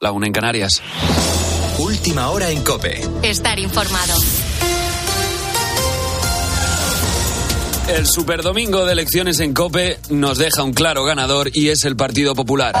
la una en Canarias. Última hora en Cope. Estar informado. El superdomingo de elecciones en Cope nos deja un claro ganador y es el Partido Popular.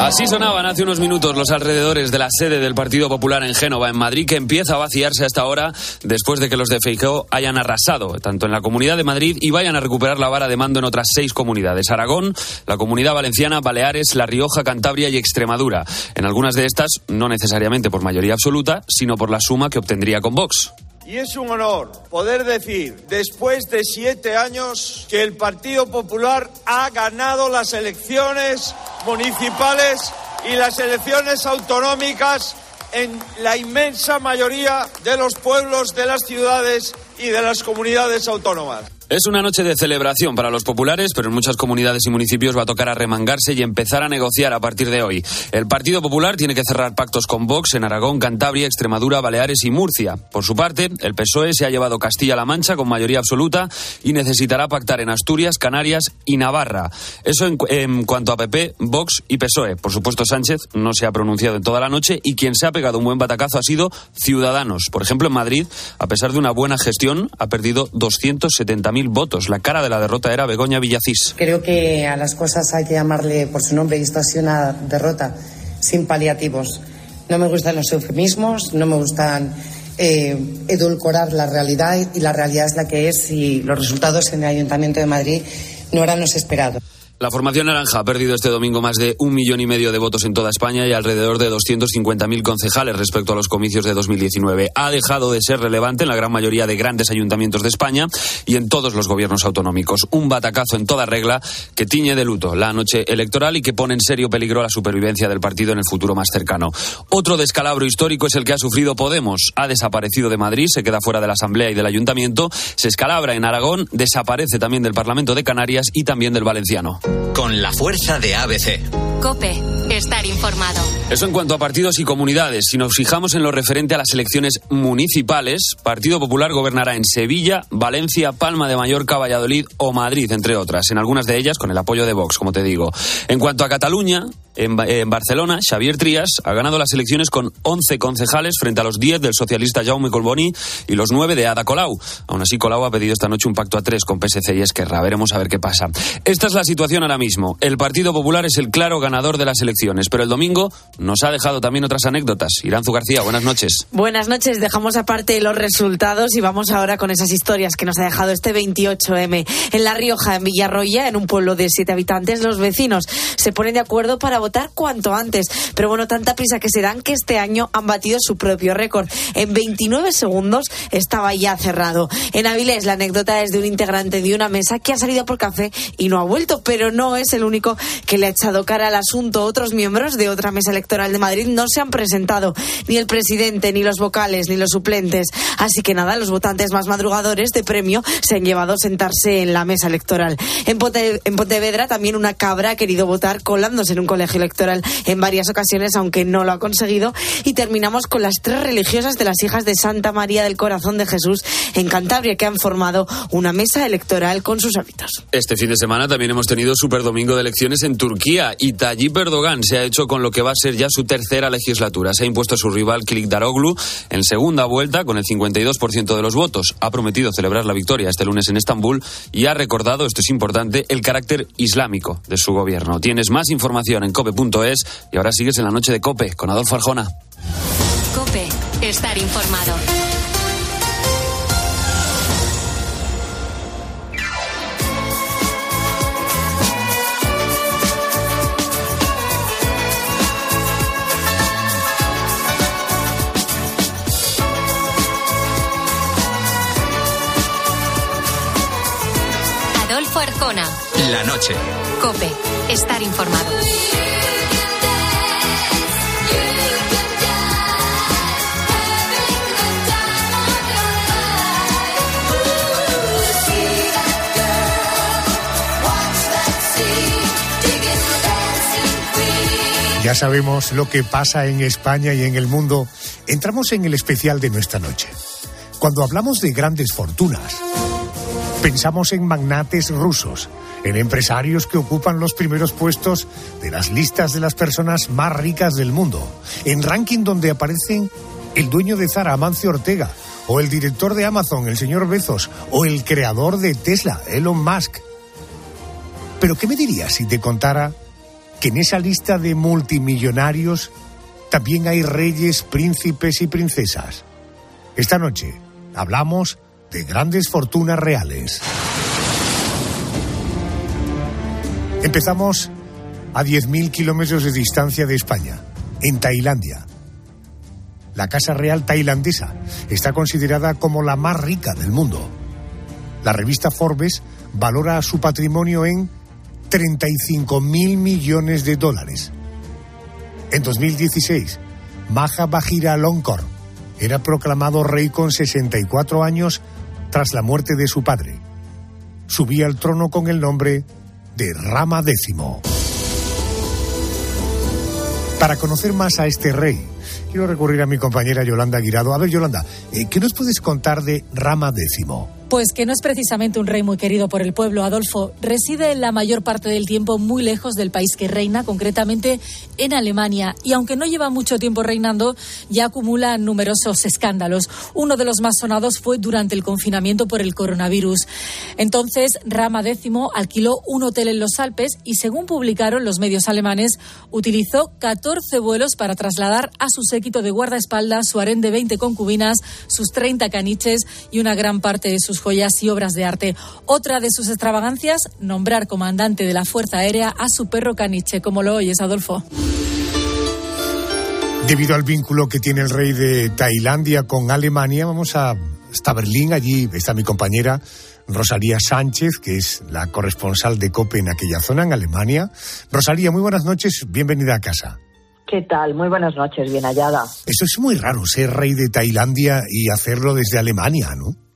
Así sonaban hace unos minutos los alrededores de la sede del Partido Popular en Génova, en Madrid, que empieza a vaciarse hasta ahora después de que los de Feijóo hayan arrasado tanto en la Comunidad de Madrid y vayan a recuperar la vara de mando en otras seis comunidades: Aragón, la Comunidad Valenciana, Baleares, La Rioja, Cantabria y Extremadura. En algunas de estas, no necesariamente por mayoría absoluta, sino por la suma que obtendría con Vox. Y es un honor poder decir, después de siete años, que el Partido Popular ha ganado las elecciones municipales y las elecciones autonómicas en la inmensa mayoría de los pueblos, de las ciudades y de las comunidades autónomas. Es una noche de celebración para los populares, pero en muchas comunidades y municipios va a tocar arremangarse y empezar a negociar a partir de hoy. El Partido Popular tiene que cerrar pactos con Vox en Aragón, Cantabria, Extremadura, Baleares y Murcia. Por su parte, el PSOE se ha llevado Castilla-La Mancha con mayoría absoluta y necesitará pactar en Asturias, Canarias y Navarra. Eso en, en cuanto a PP, Vox y PSOE. Por supuesto, Sánchez no se ha pronunciado en toda la noche y quien se ha pegado un buen batacazo ha sido Ciudadanos. Por ejemplo, en Madrid, a pesar de una buena gestión, ha perdido 270.000 votos. La cara de la derrota era Begoña Villacís. Creo que a las cosas hay que llamarle por su nombre y esto ha sido una derrota sin paliativos. No me gustan los eufemismos, no me gustan eh, edulcorar la realidad y la realidad es la que es y los resultados en el Ayuntamiento de Madrid no eran los esperados. La formación naranja ha perdido este domingo más de un millón y medio de votos en toda España y alrededor de 250.000 concejales respecto a los comicios de 2019. Ha dejado de ser relevante en la gran mayoría de grandes ayuntamientos de España y en todos los gobiernos autonómicos. Un batacazo en toda regla que tiñe de luto la noche electoral y que pone en serio peligro la supervivencia del partido en el futuro más cercano. Otro descalabro histórico es el que ha sufrido Podemos. Ha desaparecido de Madrid, se queda fuera de la Asamblea y del Ayuntamiento, se escalabra en Aragón, desaparece también del Parlamento de Canarias y también del Valenciano con la fuerza de ABC. Cope, estar informado. Eso en cuanto a partidos y comunidades. Si nos fijamos en lo referente a las elecciones municipales, Partido Popular gobernará en Sevilla, Valencia, Palma de Mallorca, Valladolid o Madrid, entre otras. En algunas de ellas con el apoyo de Vox, como te digo. En cuanto a Cataluña, en, Barcelona, Xavier Trías ha ganado las elecciones con 11 concejales frente a los 10 del socialista Jaume Colboni y los 9 de Ada Colau. Aún así, Colau ha pedido esta noche un pacto a tres con PSC y Esquerra. Veremos a ver qué pasa. Esta es la situación ahora mismo. El Partido Popular es el claro ganador de las elecciones, pero el domingo nos ha dejado también otras anécdotas. Iranzu García, buenas noches. Buenas noches. Dejamos aparte los resultados y vamos ahora con esas historias que nos ha dejado este 28M. En La Rioja, en Villarroya, en un pueblo de siete habitantes, los vecinos se ponen de acuerdo para votar cuanto antes. Pero bueno, tanta prisa que se dan que este año han batido su propio récord. En 29 segundos estaba ya cerrado. En Avilés, la anécdota es de un integrante de una mesa que ha salido por café y no ha vuelto, pero no es el único que le ha echado cara al asunto. Otros miembros de otra mesa electoral de Madrid no se han presentado, ni el presidente, ni los vocales, ni los suplentes. Así que nada, los votantes más madrugadores de premio se han llevado a sentarse en la mesa electoral. En, Ponte, en Pontevedra también una cabra ha querido votar colándose en un colegio electoral en varias ocasiones, aunque no lo ha conseguido. Y terminamos con las tres religiosas de las hijas de Santa María del Corazón de Jesús en Cantabria, que han formado una mesa electoral con sus hábitos. Este fin de semana también hemos tenido super domingo de elecciones en Turquía y Tayyip Erdogan se ha hecho con lo que va a ser ya su tercera legislatura. Se ha impuesto a su rival Kılıçdaroğlu en segunda vuelta con el 52% de los votos. Ha prometido celebrar la victoria este lunes en Estambul y ha recordado, esto es importante, el carácter islámico de su gobierno. Tienes más información en cope.es y ahora sigues en la noche de Cope con Adolfo Arjona. Cope, estar informado. Noche. Cope, estar informado. Ya sabemos lo que pasa en España y en el mundo. Entramos en el especial de nuestra noche. Cuando hablamos de grandes fortunas, Pensamos en magnates rusos, en empresarios que ocupan los primeros puestos de las listas de las personas más ricas del mundo, en ranking donde aparecen el dueño de Zara, Amancio Ortega, o el director de Amazon, el señor Bezos, o el creador de Tesla, Elon Musk. Pero ¿qué me dirías si te contara que en esa lista de multimillonarios también hay reyes, príncipes y princesas? Esta noche hablamos de grandes fortunas reales. Empezamos a 10.000 kilómetros de distancia de España, en Tailandia. La Casa Real tailandesa está considerada como la más rica del mundo. La revista Forbes valora su patrimonio en 35 mil millones de dólares. En 2016, Maha Bajira Longkor era proclamado rey con 64 años tras la muerte de su padre. Subía al trono con el nombre de Rama X. Para conocer más a este rey, quiero recurrir a mi compañera Yolanda Guirado. A ver, Yolanda, eh, ¿qué nos puedes contar de Rama X? Pues que no es precisamente un rey muy querido por el pueblo, Adolfo. Reside la mayor parte del tiempo muy lejos del país que reina, concretamente en Alemania. Y aunque no lleva mucho tiempo reinando, ya acumula numerosos escándalos. Uno de los más sonados fue durante el confinamiento por el coronavirus. Entonces, Rama X alquiló un hotel en los Alpes y, según publicaron los medios alemanes, utilizó 14 vuelos para trasladar a su séquito de guardaespaldas, su harén de 20 concubinas, sus 30 caniches y una gran parte de sus joyas y obras de arte. Otra de sus extravagancias, nombrar comandante de la Fuerza Aérea a su perro caniche, como lo oyes, Adolfo. Debido al vínculo que tiene el rey de Tailandia con Alemania, vamos a hasta Berlín. Allí está mi compañera Rosalía Sánchez, que es la corresponsal de COPE en aquella zona, en Alemania. Rosalía, muy buenas noches, bienvenida a casa. ¿Qué tal? Muy buenas noches, bien hallada. Eso es muy raro, ser rey de Tailandia y hacerlo desde Alemania, ¿no?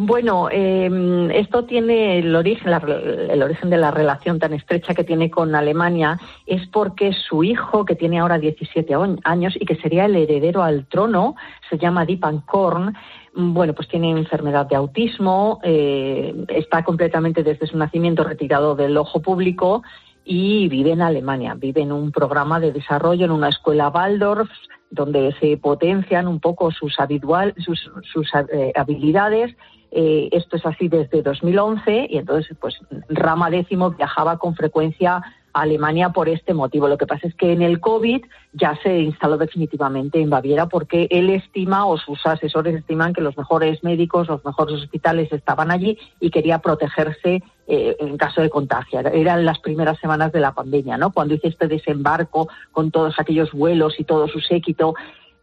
Bueno, eh, esto tiene el origen, el origen de la relación tan estrecha que tiene con Alemania es porque su hijo, que tiene ahora 17 años y que sería el heredero al trono, se llama Dipan Korn, bueno, pues tiene enfermedad de autismo, eh, está completamente desde su nacimiento retirado del ojo público y vive en Alemania. Vive en un programa de desarrollo en una escuela Waldorf donde se potencian un poco sus, habitual, sus, sus eh, habilidades eh, esto es así desde 2011 y entonces, pues, Rama X viajaba con frecuencia a Alemania por este motivo. Lo que pasa es que en el COVID ya se instaló definitivamente en Baviera porque él estima o sus asesores estiman que los mejores médicos, los mejores hospitales estaban allí y quería protegerse eh, en caso de contagio. Eran las primeras semanas de la pandemia, ¿no? Cuando hice este desembarco con todos aquellos vuelos y todo su séquito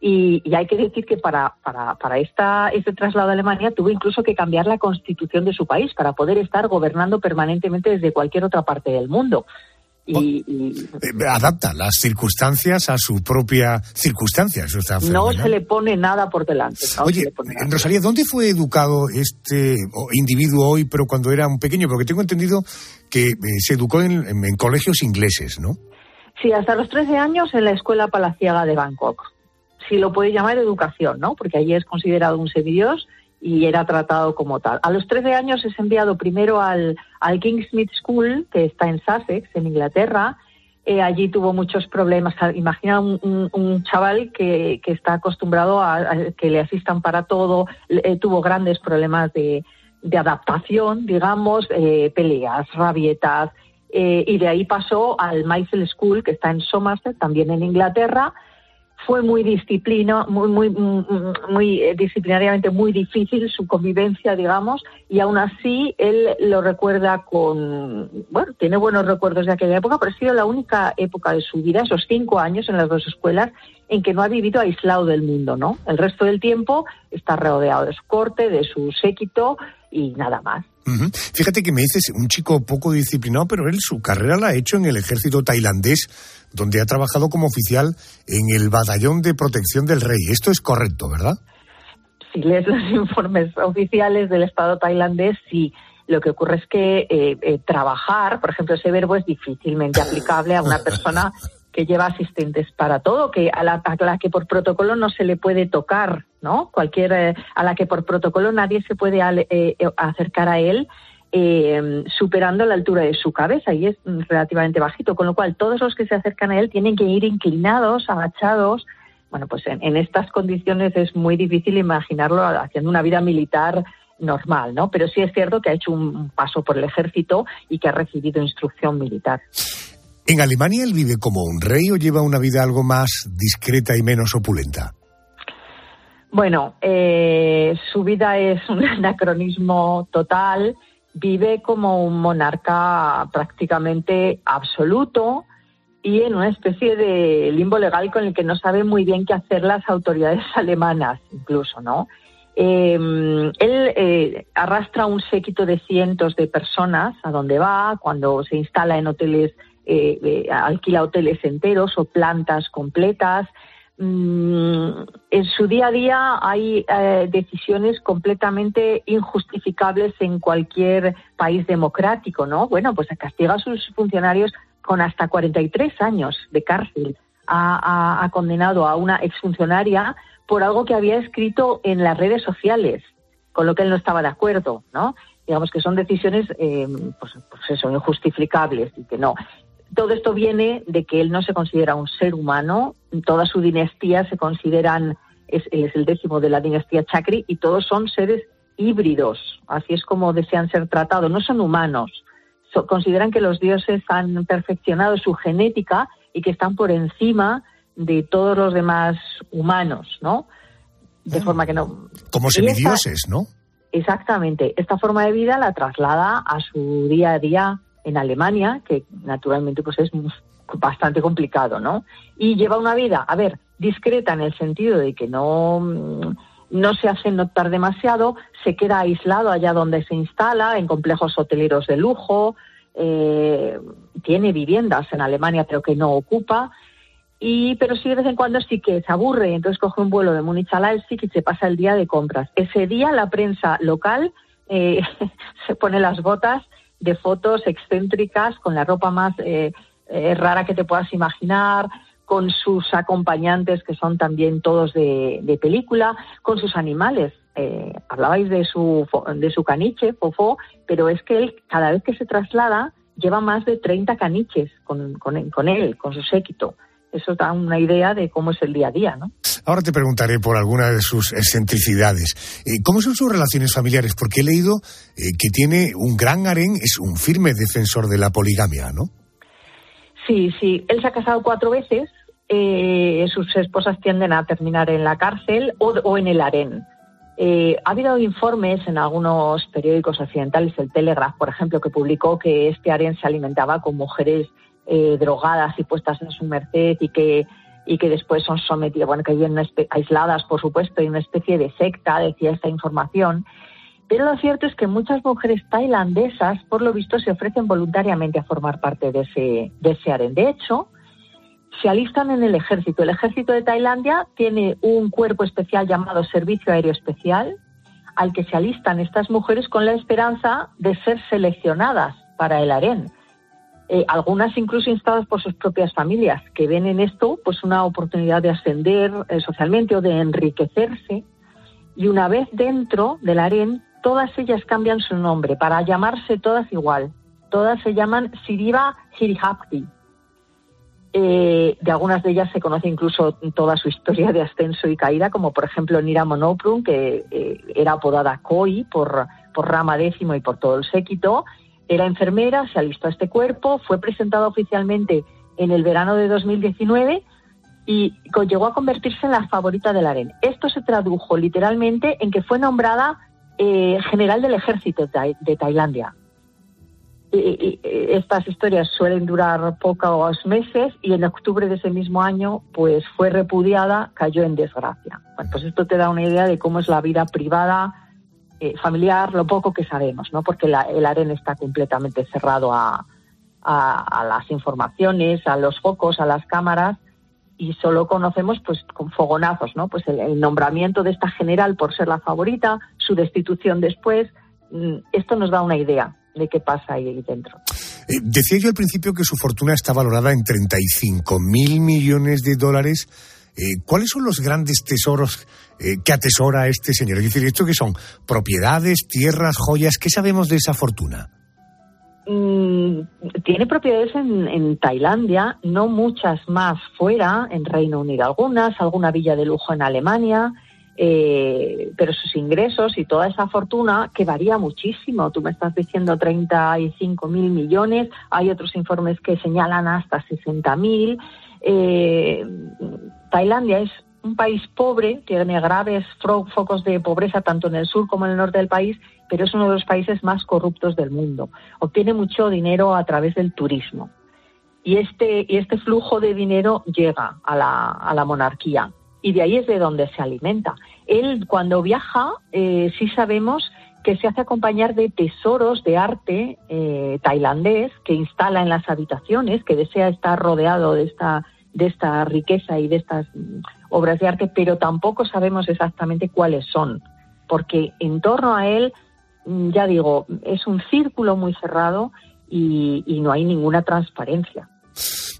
y, hay que decir que para, para, para esta, este traslado a Alemania tuvo incluso que cambiar la constitución de su país para poder estar gobernando permanentemente desde cualquier otra parte del mundo. Y, eh, adapta las circunstancias a su propia circunstancia. no se le pone nada por delante. Oye, en Rosalía, ¿dónde fue educado este individuo hoy, pero cuando era un pequeño? Porque tengo entendido que eh, se educó en, en, colegios ingleses, ¿no? Sí, hasta los 13 años en la Escuela Palaciaga de Bangkok si lo puede llamar educación, ¿no? Porque allí es considerado un semidios y era tratado como tal. A los 13 años es enviado primero al, Kingsmith School, que está en Sussex, en Inglaterra. Eh, allí tuvo muchos problemas. Imagina un, chaval que, que, está acostumbrado a, que le asistan para todo. Eh, tuvo grandes problemas de, de adaptación, digamos, eh, peleas, rabietas. y de ahí pasó al Maisel School, que está en Somerset, también en Inglaterra, fue muy disciplina, muy, muy, muy eh, disciplinariamente muy difícil su convivencia, digamos, y aún así él lo recuerda con, bueno, tiene buenos recuerdos de aquella época, pero ha sido la única época de su vida, esos cinco años en las dos escuelas, en que no ha vivido aislado del mundo, ¿no? El resto del tiempo está rodeado de su corte, de su séquito y nada más. Fíjate que me dices un chico poco disciplinado, pero él su carrera la ha hecho en el ejército tailandés donde ha trabajado como oficial en el Batallón de Protección del Rey. Esto es correcto, ¿verdad? Si lees los informes oficiales del Estado tailandés, sí. Lo que ocurre es que eh, eh, trabajar, por ejemplo, ese verbo es difícilmente aplicable a una persona que lleva asistentes para todo, que a la, a la que por protocolo no se le puede tocar, ¿no? Cualquier, eh, a la que por protocolo nadie se puede ale- eh, eh, acercar a él eh, superando la altura de su cabeza y es relativamente bajito, con lo cual todos los que se acercan a él tienen que ir inclinados, agachados. Bueno, pues en, en estas condiciones es muy difícil imaginarlo haciendo una vida militar normal, ¿no? Pero sí es cierto que ha hecho un paso por el ejército y que ha recibido instrucción militar. ¿En Alemania él vive como un rey o lleva una vida algo más discreta y menos opulenta? Bueno, eh, su vida es un anacronismo total. Vive como un monarca prácticamente absoluto y en una especie de limbo legal con el que no sabe muy bien qué hacer las autoridades alemanas, incluso, ¿no? Eh, él eh, arrastra un séquito de cientos de personas a donde va, cuando se instala en hoteles, eh, eh, alquila hoteles enteros o plantas completas. Mm, en su día a día hay eh, decisiones completamente injustificables en cualquier país democrático, ¿no? Bueno, pues castiga a sus funcionarios con hasta 43 años de cárcel. Ha, condenado a una exfuncionaria por algo que había escrito en las redes sociales, con lo que él no estaba de acuerdo, ¿no? Digamos que son decisiones, eh, pues, pues injustificables y que no. Todo esto viene de que él no se considera un ser humano, toda su dinastía se consideran, es, él es el décimo de la dinastía Chakri y todos son seres híbridos, así es como desean ser tratados, no son humanos. So- consideran que los dioses han perfeccionado su genética y que están por encima de todos los demás humanos, ¿no? De forma que no. Como esta- semidioses, ¿no? Exactamente. Esta forma de vida la traslada a su día a día en Alemania, que naturalmente pues es bastante complicado, ¿no? Y lleva una vida, a ver, discreta en el sentido de que no, mm, no se hace notar demasiado, se queda aislado allá donde se instala, en complejos hoteleros de lujo, eh, tiene viviendas en Alemania pero que no ocupa, y pero sí de vez en cuando sí que se aburre, entonces coge un vuelo de Múnich a Leipzig y se pasa el día de compras. Ese día la prensa local eh, se pone las botas de fotos excéntricas con la ropa más eh, eh, rara que te puedas imaginar, con sus acompañantes que son también todos de, de película, con sus animales. Eh, hablabais de su, de su caniche, Fofó, pero es que él cada vez que se traslada lleva más de 30 caniches con, con, con él, con su séquito. Eso da una idea de cómo es el día a día, ¿no? Ahora te preguntaré por alguna de sus excentricidades. Eh, ¿Cómo son sus relaciones familiares? Porque he leído eh, que tiene un gran harén, es un firme defensor de la poligamia, ¿no? Sí, sí. Él se ha casado cuatro veces. eh, sus esposas tienden a terminar en la cárcel o, o en el harén. Eh, ha habido informes en algunos periódicos occidentales, el Telegraph, por ejemplo, que publicó que este harén se alimentaba con mujeres eh, drogadas y puestas en su merced y que y que después son sometidas, bueno, que viven aisladas, por supuesto, y una especie de secta, decía esta información. Pero lo cierto es que muchas mujeres tailandesas, por lo visto, se ofrecen voluntariamente a formar parte de ese, de ese harén. De hecho, se alistan en el ejército. El ejército de Tailandia tiene un cuerpo especial llamado Servicio Aéreo Especial, al que se alistan estas mujeres con la esperanza de ser seleccionadas para el harén. Eh, algunas incluso instadas por sus propias familias, que ven en esto pues una oportunidad de ascender eh, socialmente o de enriquecerse. Y una vez dentro del harén, todas ellas cambian su nombre para llamarse todas igual. Todas se llaman Siriva Hirihapti. Eh, de algunas de ellas se conoce incluso toda su historia de ascenso y caída, como por ejemplo Nira Monoprun, que eh, era apodada Koi por, por Rama décimo y por todo el séquito. Era enfermera, se alistó a este cuerpo, fue presentada oficialmente en el verano de 2019 y llegó a convertirse en la favorita del harén. Esto se tradujo literalmente en que fue nombrada eh, general del ejército de, Tai- de Tailandia. Y estas historias suelen durar pocos meses y en octubre de ese mismo año pues fue repudiada, cayó en desgracia. Bueno, pues esto te da una idea de cómo es la vida privada, eh, familiar, lo poco que sabemos, ¿no? Porque la- el harén está completamente cerrado a, a- las informaciones, a los focos, a las cámaras y solo conocemos pues con fogonazos, ¿no? Pues el, el nombramiento de esta general por ser la favorita, su destitución después, mm, esto nos da una idea de qué pasa ahí dentro. Eh, decía yo al principio que su fortuna está valorada en 35 mil millones de dólares. Eh, ¿Cuáles son los grandes tesoros eh, que atesora este señor? Es decir, ¿esto qué son? ¿Propiedades, tierras, joyas? ¿Qué sabemos de esa fortuna? Mm, tiene propiedades en, Tailandia, no muchas más fuera, en Reino Unido algunas, alguna villa de lujo en Alemania, eh, pero sus ingresos y toda esa fortuna que varía muchísimo. Tú me estás diciendo 35 mil millones, hay otros informes que señalan hasta 60 mil. Eh, Tailandia es un país pobre, tiene graves focos de pobreza tanto en el sur como en el norte del país, pero es uno de los países más corruptos del mundo. Obtiene mucho dinero a través del turismo. Y este, y este flujo de dinero llega a la, a la monarquía. Y de ahí es de donde se alimenta. Él, cuando viaja, eh, sí sabemos que se hace acompañar de tesoros de arte eh, tailandés que instala en las habitaciones, que desea estar rodeado de esta, de esta riqueza y de estas obras de arte, pero tampoco sabemos exactamente cuáles son, porque en torno a él, mm, ya digo, es un círculo muy cerrado y, no hay ninguna transparencia.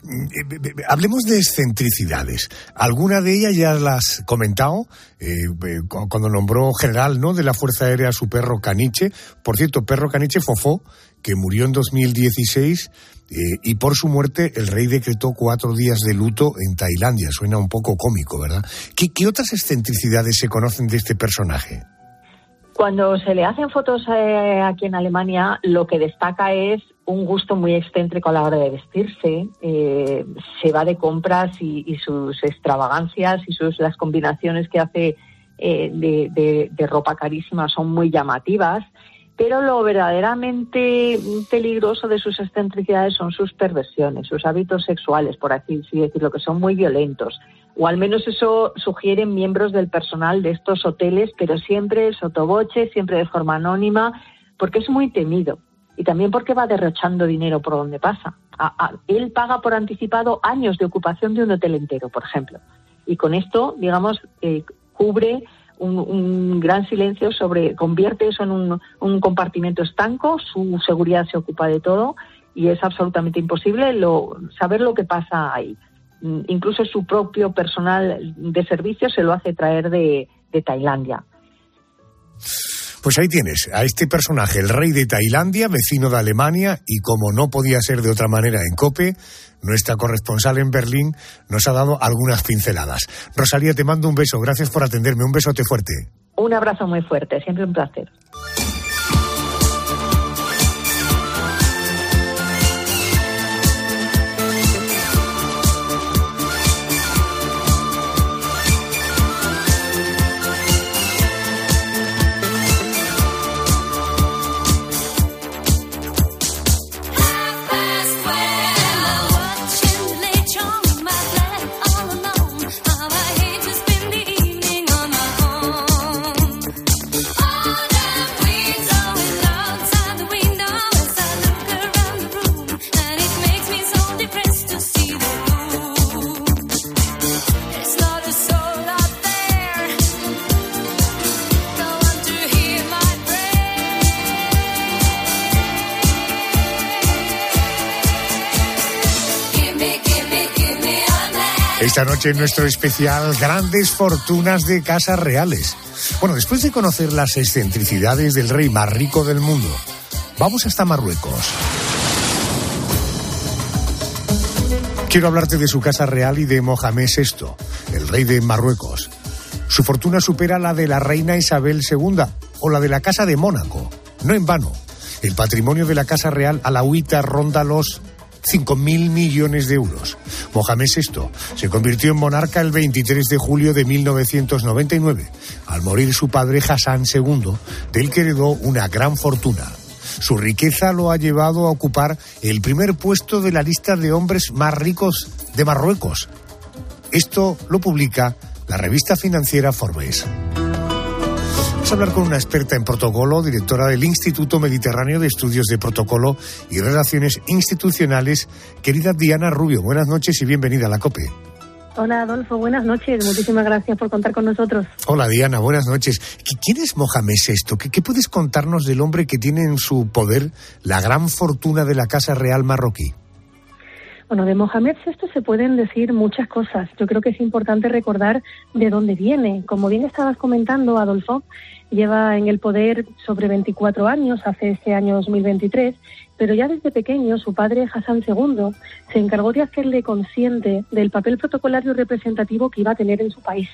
Mm, eh, hablemos de excentricidades. ¿Alguna de ellas ya las has comentado? Eh, cuando nombró general ¿no? de la Fuerza Aérea su perro Caniche. Por cierto, perro Caniche Fofó, que murió en 2016 eh, y por su muerte el rey decretó cuatro días de luto en Tailandia. Suena un poco cómico, ¿verdad? ¿Qué, otras excentricidades se conocen de este personaje? Cuando se le hacen fotos eh, aquí en Alemania, lo que destaca es un gusto muy excéntrico a la hora de vestirse. Eh, se va de compras y, sus extravagancias y sus las combinaciones que hace de, ropa carísima son muy llamativas pero lo verdaderamente peligroso de sus excentricidades son sus perversiones, sus hábitos sexuales, por así decirlo, que son muy violentos. O al menos eso sugieren miembros del personal de estos hoteles, pero siempre sotoboche, siempre de forma anónima, porque es muy temido. Y también porque va derrochando dinero por donde pasa. él paga por anticipado años de ocupación de un hotel entero, por ejemplo. Y con esto, digamos, eh, cubre un, gran silencio sobre, convierte eso en un, compartimento estanco, su seguridad se ocupa de todo y es absolutamente imposible lo, saber lo que pasa ahí. Mm, incluso su propio personal de servicio se lo hace traer de, de Tailandia. Pues ahí tienes a este personaje, el rey de Tailandia, vecino de Alemania, y como no podía ser de otra manera en COPE, nuestra corresponsal en Berlín nos ha dado algunas pinceladas. Rosalía, te mando un beso, gracias por atenderme, un besote fuerte. Un abrazo muy fuerte, siempre un placer. Nuestro especial Grandes Fortunas de Casas Reales. Bueno, después de conocer las excentricidades del rey más rico del mundo, vamos hasta Marruecos. Quiero hablarte de su casa real y de Mohamed VI, el rey de Marruecos. Su fortuna supera la de la reina Isabel II o la de la Casa de Mónaco. No en vano, el patrimonio de la Casa Real alauita ronda los 5.000 millones de euros. Mohamed VI se convirtió en monarca el 23 de julio de 1999, al morir su padre Hassan II, del que heredó una gran fortuna. Su riqueza lo ha llevado a ocupar el primer puesto de la lista de hombres más ricos de Marruecos. Esto lo publica la revista financiera Forbes. Vamos a hablar con una experta en protocolo, directora del Instituto Mediterráneo de Estudios de Protocolo y Relaciones Institucionales, querida Diana Rubio. Buenas noches y bienvenida a la COPE. Hola Adolfo, buenas noches. Muchísimas gracias por contar con nosotros. Hola Diana, buenas noches. ¿Quién es Mohamed VI? ¿Qué, ¿Qué puedes contarnos del hombre que tiene en su poder la gran fortuna de la Casa Real marroquí? Bueno, de Mohamed VI se pueden decir muchas cosas. Yo creo que es importante recordar de dónde viene. Como bien estabas comentando, Adolfo, lleva en el poder sobre 24 años, hace este año 2023, pero ya desde pequeño su padre Hassan II se encargó de hacerle consciente del papel protocolario representativo que iba a tener en su país.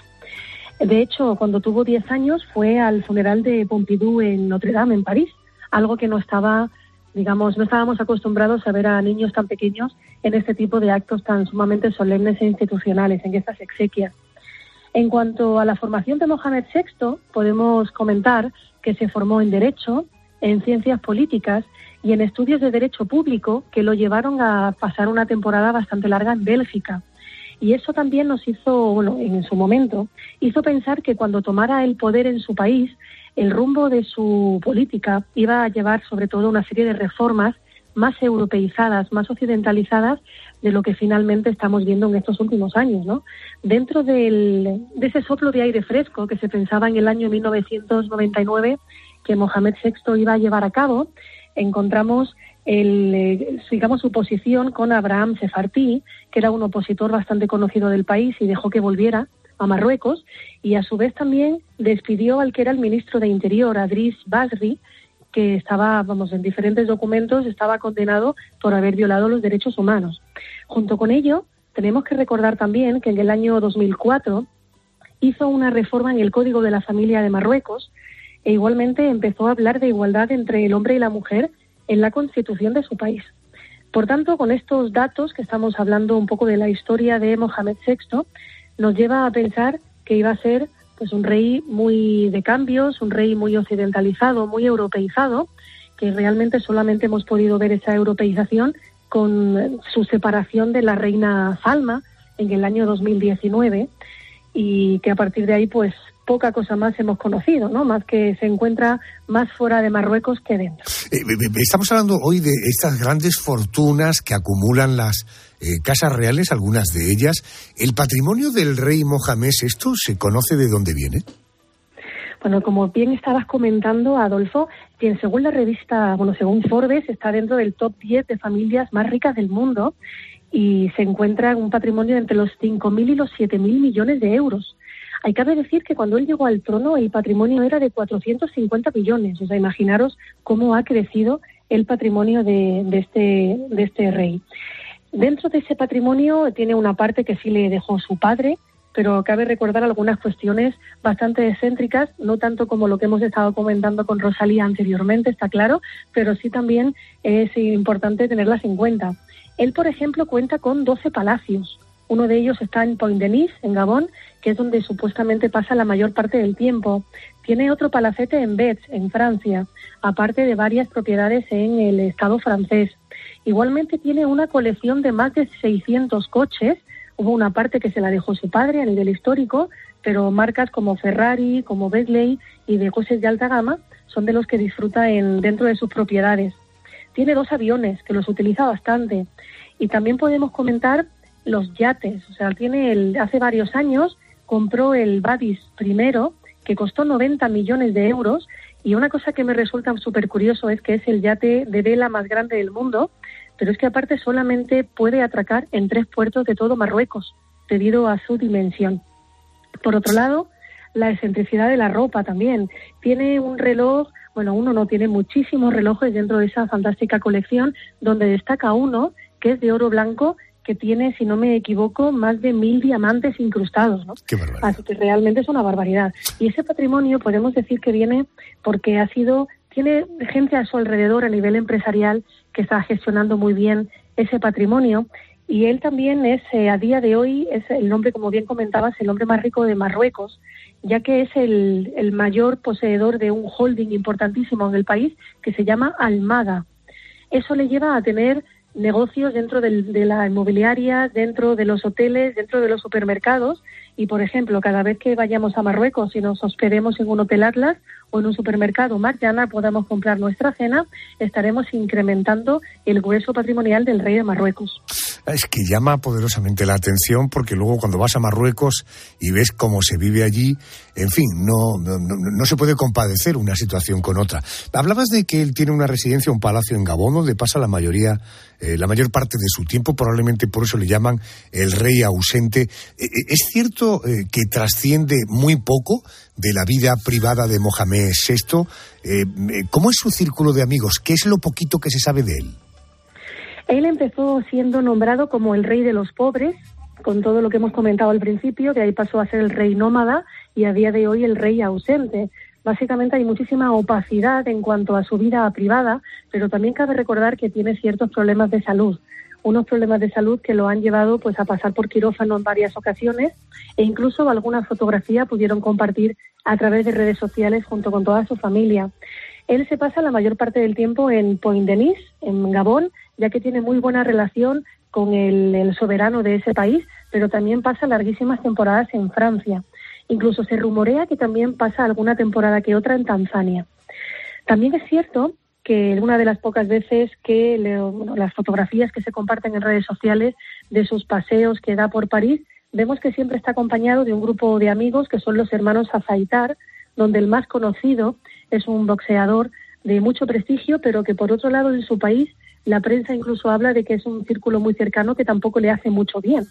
De hecho, cuando tuvo 10 años fue al funeral de Pompidou en Notre Dame, en París, algo que no estaba digamos, no estábamos acostumbrados a ver a niños tan pequeños en este tipo de actos tan sumamente solemnes e institucionales, en estas exequias. En cuanto a la formación de Mohamed VI, podemos comentar que se formó en Derecho, en Ciencias Políticas y en estudios de Derecho Público que lo llevaron a pasar una temporada bastante larga en Bélgica. Y eso también nos hizo, bueno, en su momento, hizo pensar que cuando tomara el poder en su país, el rumbo de su política iba a llevar sobre todo una serie de reformas más europeizadas, más occidentalizadas de lo que finalmente estamos viendo en estos últimos años, ¿no? Dentro del, de ese soplo de aire fresco que se pensaba en el año 1999 que Mohamed VI iba a llevar a cabo, encontramos el, eh, su posición con Abraham Sefarti, que era un opositor bastante conocido del país y dejó que volviera a Marruecos, y a su vez también despidió al que era el ministro de Interior, Adris Basri, que estaba, vamos, en diferentes documentos, estaba condenado por haber violado los derechos humanos. Junto con ello, tenemos que recordar también que en el año 2004 hizo una reforma en el Código de la Familia de Marruecos e igualmente empezó a hablar de igualdad entre el hombre y la mujer en la constitución de su país. Por tanto, con estos datos que estamos hablando un poco de la historia de Mohamed VI, nos lleva a pensar que iba a ser pues un rey muy de cambios, un rey muy occidentalizado, muy europeizado, que realmente solamente hemos podido ver esa europeización con su separación de la reina Salma en el año 2019 y que a partir de ahí pues poca cosa más hemos conocido, ¿no? Más que se encuentra más fuera de Marruecos que dentro. Eh, estamos hablando hoy de estas grandes fortunas que acumulan las eh, casas reales, algunas de ellas. ¿El patrimonio del rey Mohamed esto se conoce de dónde viene? Bueno, como bien estabas comentando, Adolfo, quien según la revista, bueno, según Forbes, está dentro del top 10 de familias más ricas del mundo y se encuentra en un patrimonio entre los 5.000 y los 7.000 millones de euros. Hay que decir que cuando él llegó al trono el patrimonio era de 450 millones. O sea, imaginaros cómo ha crecido el patrimonio de, este, de este rey. Dentro de ese patrimonio tiene una parte que sí le dejó su padre, pero cabe recordar algunas cuestiones bastante excéntricas, no tanto como lo que hemos estado comentando con Rosalía anteriormente, está claro, pero sí también es importante tenerlas en cuenta. Él, por ejemplo, cuenta con 12 palacios. Uno de ellos está en Point-Denis, en Gabón, que es donde supuestamente pasa la mayor parte del tiempo. Tiene otro palacete en Betz, en Francia, aparte de varias propiedades en el Estado francés. Igualmente tiene una colección de más de 600 coches. Hubo una parte que se la dejó su padre a nivel histórico, pero marcas como Ferrari, como Bentley y de coches de alta gama son de los que disfruta en, dentro de sus propiedades. Tiene dos aviones que los utiliza bastante. Y también podemos comentar los yates. O sea, tiene el, hace varios años compró el Badis primero, que costó 90 millones de euros. Y una cosa que me resulta súper curioso es que es el yate de vela más grande del mundo, pero es que aparte solamente puede atracar en tres puertos de todo Marruecos, debido a su dimensión. Por otro lado, la excentricidad de la ropa también. Tiene un reloj, bueno, uno no tiene muchísimos relojes dentro de esa fantástica colección, donde destaca uno que es de oro blanco que tiene, si no me equivoco, más de mil diamantes incrustados, ¿no? Así que realmente es una barbaridad. Y ese patrimonio podemos decir que viene porque ha sido, tiene gente a su alrededor a nivel empresarial que está gestionando muy bien ese patrimonio. Y él también es, eh, a día de hoy, es el nombre, como bien comentabas, el hombre más rico de Marruecos, ya que es el, el mayor poseedor de un holding importantísimo en el país que se llama Almada. Eso le lleva a tener negocios dentro de la inmobiliaria, dentro de los hoteles, dentro de los supermercados. Y, por ejemplo, cada vez que vayamos a Marruecos y nos hospedemos en un hotel Atlas o en un supermercado Mariana podamos comprar nuestra cena, estaremos incrementando el grueso patrimonial del rey de Marruecos. Es que llama poderosamente la atención porque luego cuando vas a Marruecos y ves cómo se vive allí, en fin, no, no, se puede compadecer una situación con otra. Hablabas de que él tiene una residencia, un palacio en Gabón, donde pasa la mayoría, eh, la mayor parte de su tiempo, probablemente por eso le llaman el rey ausente. Eh, eh, ¿Es cierto que trasciende muy poco de la vida privada de Mohamed VI? ¿Cómo es su círculo de amigos? ¿Qué es lo poquito que se sabe de él? Él empezó siendo nombrado como el rey de los pobres, con todo lo que hemos comentado al principio, de ahí pasó a ser el rey nómada y a día de hoy el rey ausente. Básicamente hay muchísima opacidad en cuanto a su vida privada, pero también cabe recordar que tiene ciertos problemas de salud unos problemas de salud que lo han llevado pues a pasar por quirófano en varias ocasiones e incluso alguna fotografía pudieron compartir a través de redes sociales junto con toda su familia. Él se pasa la mayor parte del tiempo en Point-Denis, en Gabón, ya que tiene muy buena relación con el, soberano de ese país, pero también pasa larguísimas temporadas en Francia. Incluso se rumorea que también pasa alguna temporada que otra en Tanzania. También es cierto que una de las pocas veces que las fotografías que se comparten en redes sociales de sus paseos que da por París, vemos que siempre está acompañado de un grupo de amigos que son los hermanos Azaitar, donde el más conocido es un boxeador de mucho prestigio, pero que por otro lado en su país la prensa incluso habla de que es un círculo muy cercano que tampoco le hace mucho bien.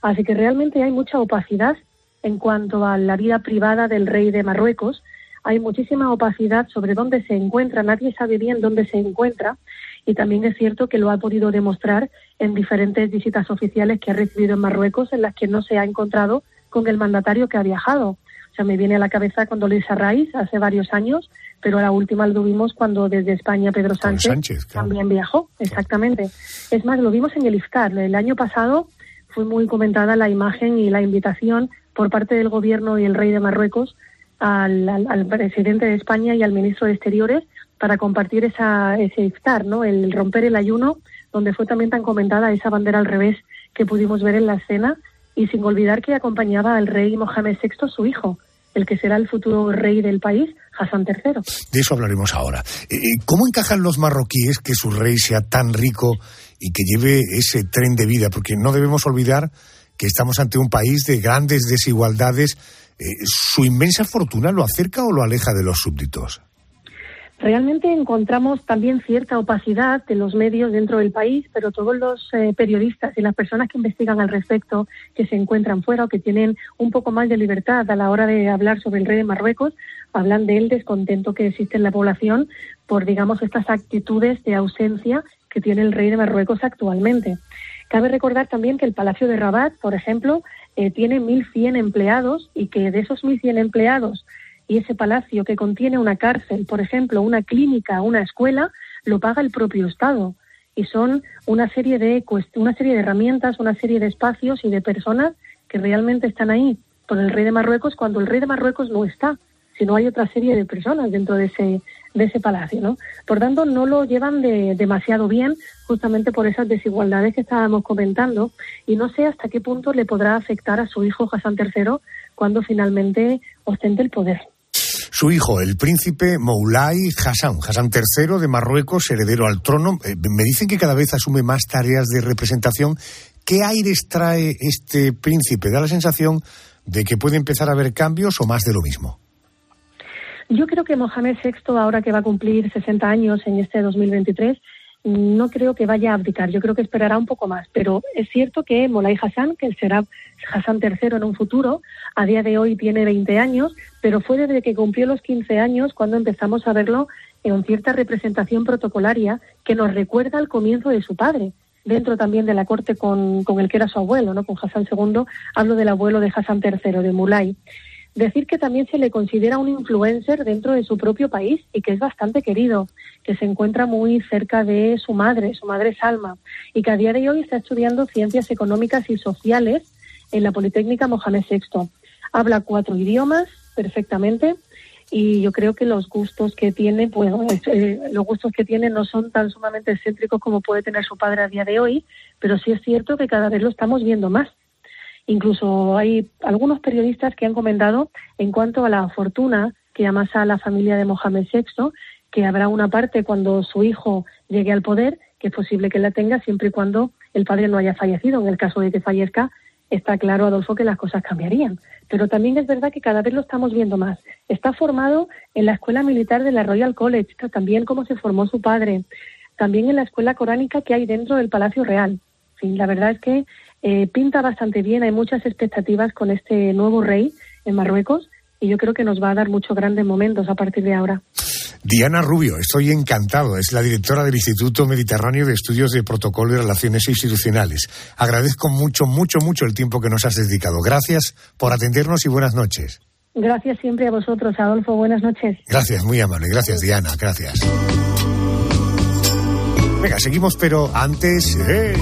Así que realmente hay mucha opacidad en cuanto a la vida privada del rey de Marruecos. Hay muchísima opacidad sobre dónde se encuentra, nadie sabe bien dónde se encuentra y también es cierto que lo ha podido demostrar en diferentes visitas oficiales que ha recibido en Marruecos en las que no se ha encontrado con el mandatario que ha viajado. O sea, me viene a la cabeza cuando Luis Arraiz hace varios años, pero la última lo vimos cuando desde España Pedro Sánchez, también viajó, exactamente. Es más, lo vimos en el IFTAR. El año pasado fue muy comentada la imagen y la invitación por parte del gobierno y el rey de Marruecos al, al, presidente de España y al ministro de Exteriores para compartir esa, ese iftar, ¿no? el romper el ayuno, donde fue también tan comentada esa bandera al revés que pudimos ver en la escena y sin olvidar que acompañaba al rey Mohamed VI, su hijo, el que será el futuro rey del país, Hassan III. De eso hablaremos ahora. Eh, eh, ¿Cómo encajan los marroquíes que su rey sea tan rico y que lleve ese tren de vida? Porque no debemos olvidar que estamos ante un país de grandes desigualdades. Eh, ¿Su inmensa fortuna lo acerca o lo aleja de los súbditos? Realmente encontramos también cierta opacidad de los medios dentro del país, pero todos los eh, periodistas y las personas que investigan al respecto, que se encuentran fuera o que tienen un poco más de libertad a la hora de hablar sobre el rey de Marruecos, hablan del descontento que existe en la población por, digamos, estas actitudes de ausencia que tiene el rey de Marruecos actualmente. Cabe recordar también que el Palacio de Rabat, por ejemplo, eh, tiene 1.100 empleados y que de esos 1.100 empleados y ese palacio que contiene una cárcel, por ejemplo, una clínica, una escuela, lo paga el propio Estado. Y son una serie de una serie de herramientas, una serie de espacios y de personas que realmente están ahí por el rey de Marruecos cuando el rey de Marruecos no está, sino hay otra serie de personas dentro de ese de ese palacio, ¿no? Por tanto, no lo llevan de, demasiado bien, justamente por esas desigualdades que estábamos comentando, y no sé hasta qué punto le podrá afectar a su hijo Hassan III cuando finalmente ostente el poder. Su hijo, el príncipe Moulay Hassan, Hassan III de Marruecos, heredero al trono, eh, me dicen que cada vez asume más tareas de representación. ¿Qué aires trae este príncipe? Da la sensación de que puede empezar a haber cambios o más de lo mismo. Yo creo que Mohamed VI, ahora que va a cumplir 60 años en este 2023, no creo que vaya a abdicar. Yo creo que esperará un poco más. Pero es cierto que Molay Hassan, que será Hassan III en un futuro, a día de hoy tiene 20 años, pero fue desde que cumplió los 15 años cuando empezamos a verlo en cierta representación protocolaria que nos recuerda al comienzo de su padre dentro también de la corte con, con el que era su abuelo, ¿no? con Hassan II, hablo del abuelo de Hassan III, de Mulay. Decir que también se le considera un influencer dentro de su propio país y que es bastante querido, que se encuentra muy cerca de su madre, su madre Salma, y que a día de hoy está estudiando ciencias económicas y sociales en la Politécnica Mohamed VI. Habla cuatro idiomas perfectamente y yo creo que los gustos que tiene, pues eh, los gustos que tiene no son tan sumamente excéntricos como puede tener su padre a día de hoy, pero sí es cierto que cada vez lo estamos viendo más Incluso hay algunos periodistas que han comentado en cuanto a la fortuna que amasa la familia de Mohamed VI, que habrá una parte cuando su hijo llegue al poder que es posible que la tenga siempre y cuando el padre no haya fallecido. En el caso de que fallezca, está claro, Adolfo, que las cosas cambiarían. Pero también es verdad que cada vez lo estamos viendo más. Está formado en la Escuela Militar de la Royal College, también como se formó su padre, también en la Escuela Coránica que hay dentro del Palacio Real. la verdad es que eh, pinta bastante bien, hay muchas expectativas con este nuevo rey en Marruecos y yo creo que nos va a dar muchos grandes momentos a partir de ahora. Diana Rubio, estoy encantado. Es la directora del Instituto Mediterráneo de Estudios de Protocolo y Relaciones Institucionales. Agradezco mucho, mucho, mucho el tiempo que nos has dedicado. Gracias por atendernos y buenas noches. Gracias siempre a vosotros, Adolfo. Buenas noches. Gracias, muy amable. Gracias, Diana. Gracias. Venga, seguimos, pero antes... ¡eh!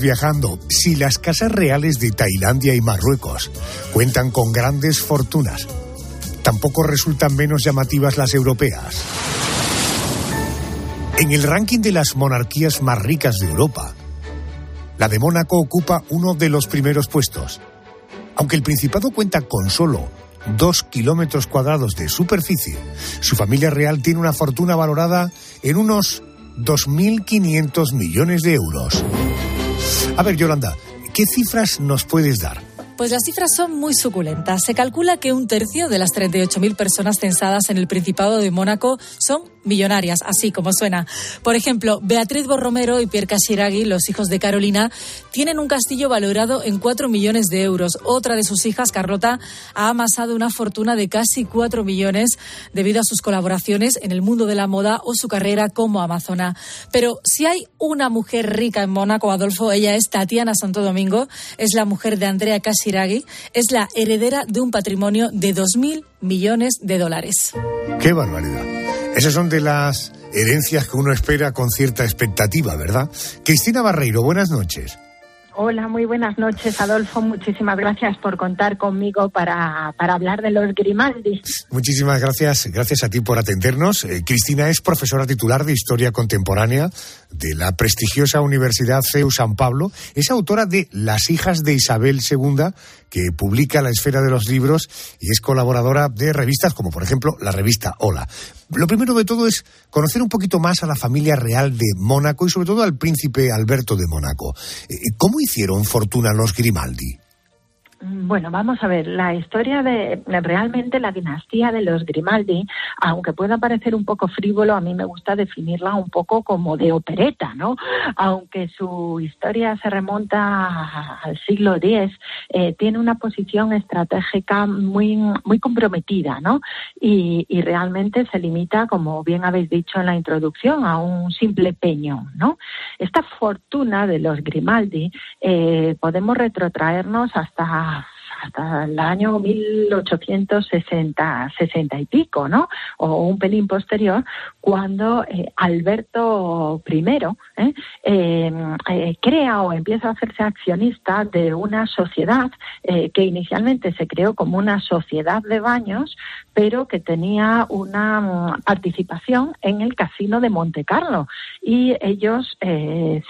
Viajando. Si las casas reales de Tailandia y Marruecos cuentan con grandes fortunas, tampoco resultan menos llamativas las europeas. En el ranking de las monarquías más ricas de Europa, la de Mónaco ocupa uno de los primeros puestos. Aunque el Principado cuenta con solo dos kilómetros cuadrados de superficie, su familia real tiene una fortuna valorada en unos 2.500 millones de euros. A ver, Yolanda, ¿qué cifras nos puedes dar? Pues las cifras son muy suculentas. Se calcula que un tercio de las 38.000 personas censadas en el Principado de Mónaco son millonarias, así como suena. Por ejemplo, Beatriz Borromero y Pierre Casiraghi, los hijos de Carolina, tienen un castillo valorado en 4 millones de euros. Otra de sus hijas, Carlota, ha amasado una fortuna de casi 4 millones debido a sus colaboraciones en el mundo de la moda o su carrera como amazona. Pero si hay una mujer rica en Mónaco, Adolfo, ella es Tatiana Santo Domingo, es la mujer de Andrea Casiraghi, es la heredera de un patrimonio de 2.000 millones de dólares. ¡Qué barbaridad! Esas son de las herencias que uno espera con cierta expectativa, ¿verdad? Cristina Barreiro, buenas noches. Hola, muy buenas noches, Adolfo. Muchísimas gracias por contar conmigo para, para hablar de los Grimaldi. Muchísimas gracias, gracias a ti por atendernos. Eh, Cristina es profesora titular de Historia Contemporánea de la prestigiosa Universidad CEU San Pablo. Es autora de Las hijas de Isabel II, que publica La Esfera de los Libros y es colaboradora de revistas como, por ejemplo, la revista Hola. Lo primero de todo es conocer un poquito más a la familia real de Mónaco y sobre todo al príncipe Alberto de Mónaco. Eh, ¿Cómo hicieron fortuna los Grimaldi? Bueno, vamos a ver, la historia de realmente la dinastía de los Grimaldi, aunque pueda parecer un poco frívolo, a mí me gusta definirla un poco como de opereta, ¿no? Aunque su historia se remonta al siglo X, eh, tiene una posición estratégica muy, muy comprometida, ¿no? Y, realmente se limita, como bien habéis dicho en la introducción, a un simple peño, ¿no? Esta fortuna de los Grimaldi eh, podemos retrotraernos hasta hasta el año 1860 60 y pico, ¿no? O un pelín posterior, cuando eh, Alberto I ¿eh? Eh, crea o empieza a hacerse accionista de una sociedad que inicialmente se creó como una sociedad de baños, pero que tenía una mm, participación en el casino de Monte Carlo. Y ellos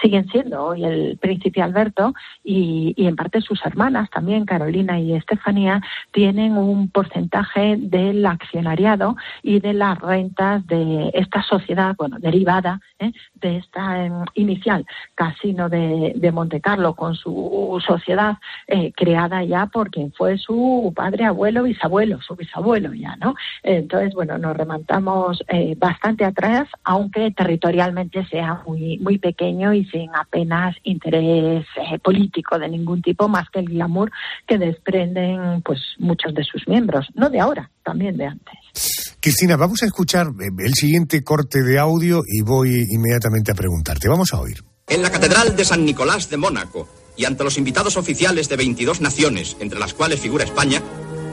siguen siendo hoy el príncipe Alberto y, y en parte sus hermanas también, Carolina y Estefanía tienen un porcentaje del accionariado y de las rentas de esta sociedad, bueno, derivada ¿eh? de esta em, inicial casino de, de Monte Carlo con su sociedad eh, creada ya por quien fue su padre, abuelo, bisabuelo, su bisabuelo ya, ¿no? Entonces, bueno, nos remontamos eh, bastante atrás, aunque territorialmente sea muy, muy pequeño y sin apenas interés político de ningún tipo, más que el glamour que desprenden pues muchos de sus miembros, no de ahora, también de antes. Cristina, vamos a escuchar el siguiente corte de audio y voy inmediatamente a preguntarte. Vamos a oír. En la Catedral de San Nicolás de Mónaco y ante los invitados oficiales de 22 naciones, entre las cuales figura España,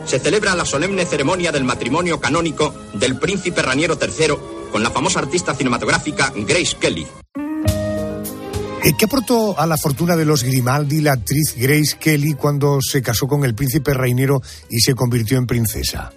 se celebra la solemne ceremonia del matrimonio canónico del príncipe Raniero III con la famosa artista cinematográfica Grace Kelly. ¿Qué aportó a la fortuna de los Grimaldi la actriz Grace Kelly cuando se casó con el príncipe Rainiero y se convirtió en princesa?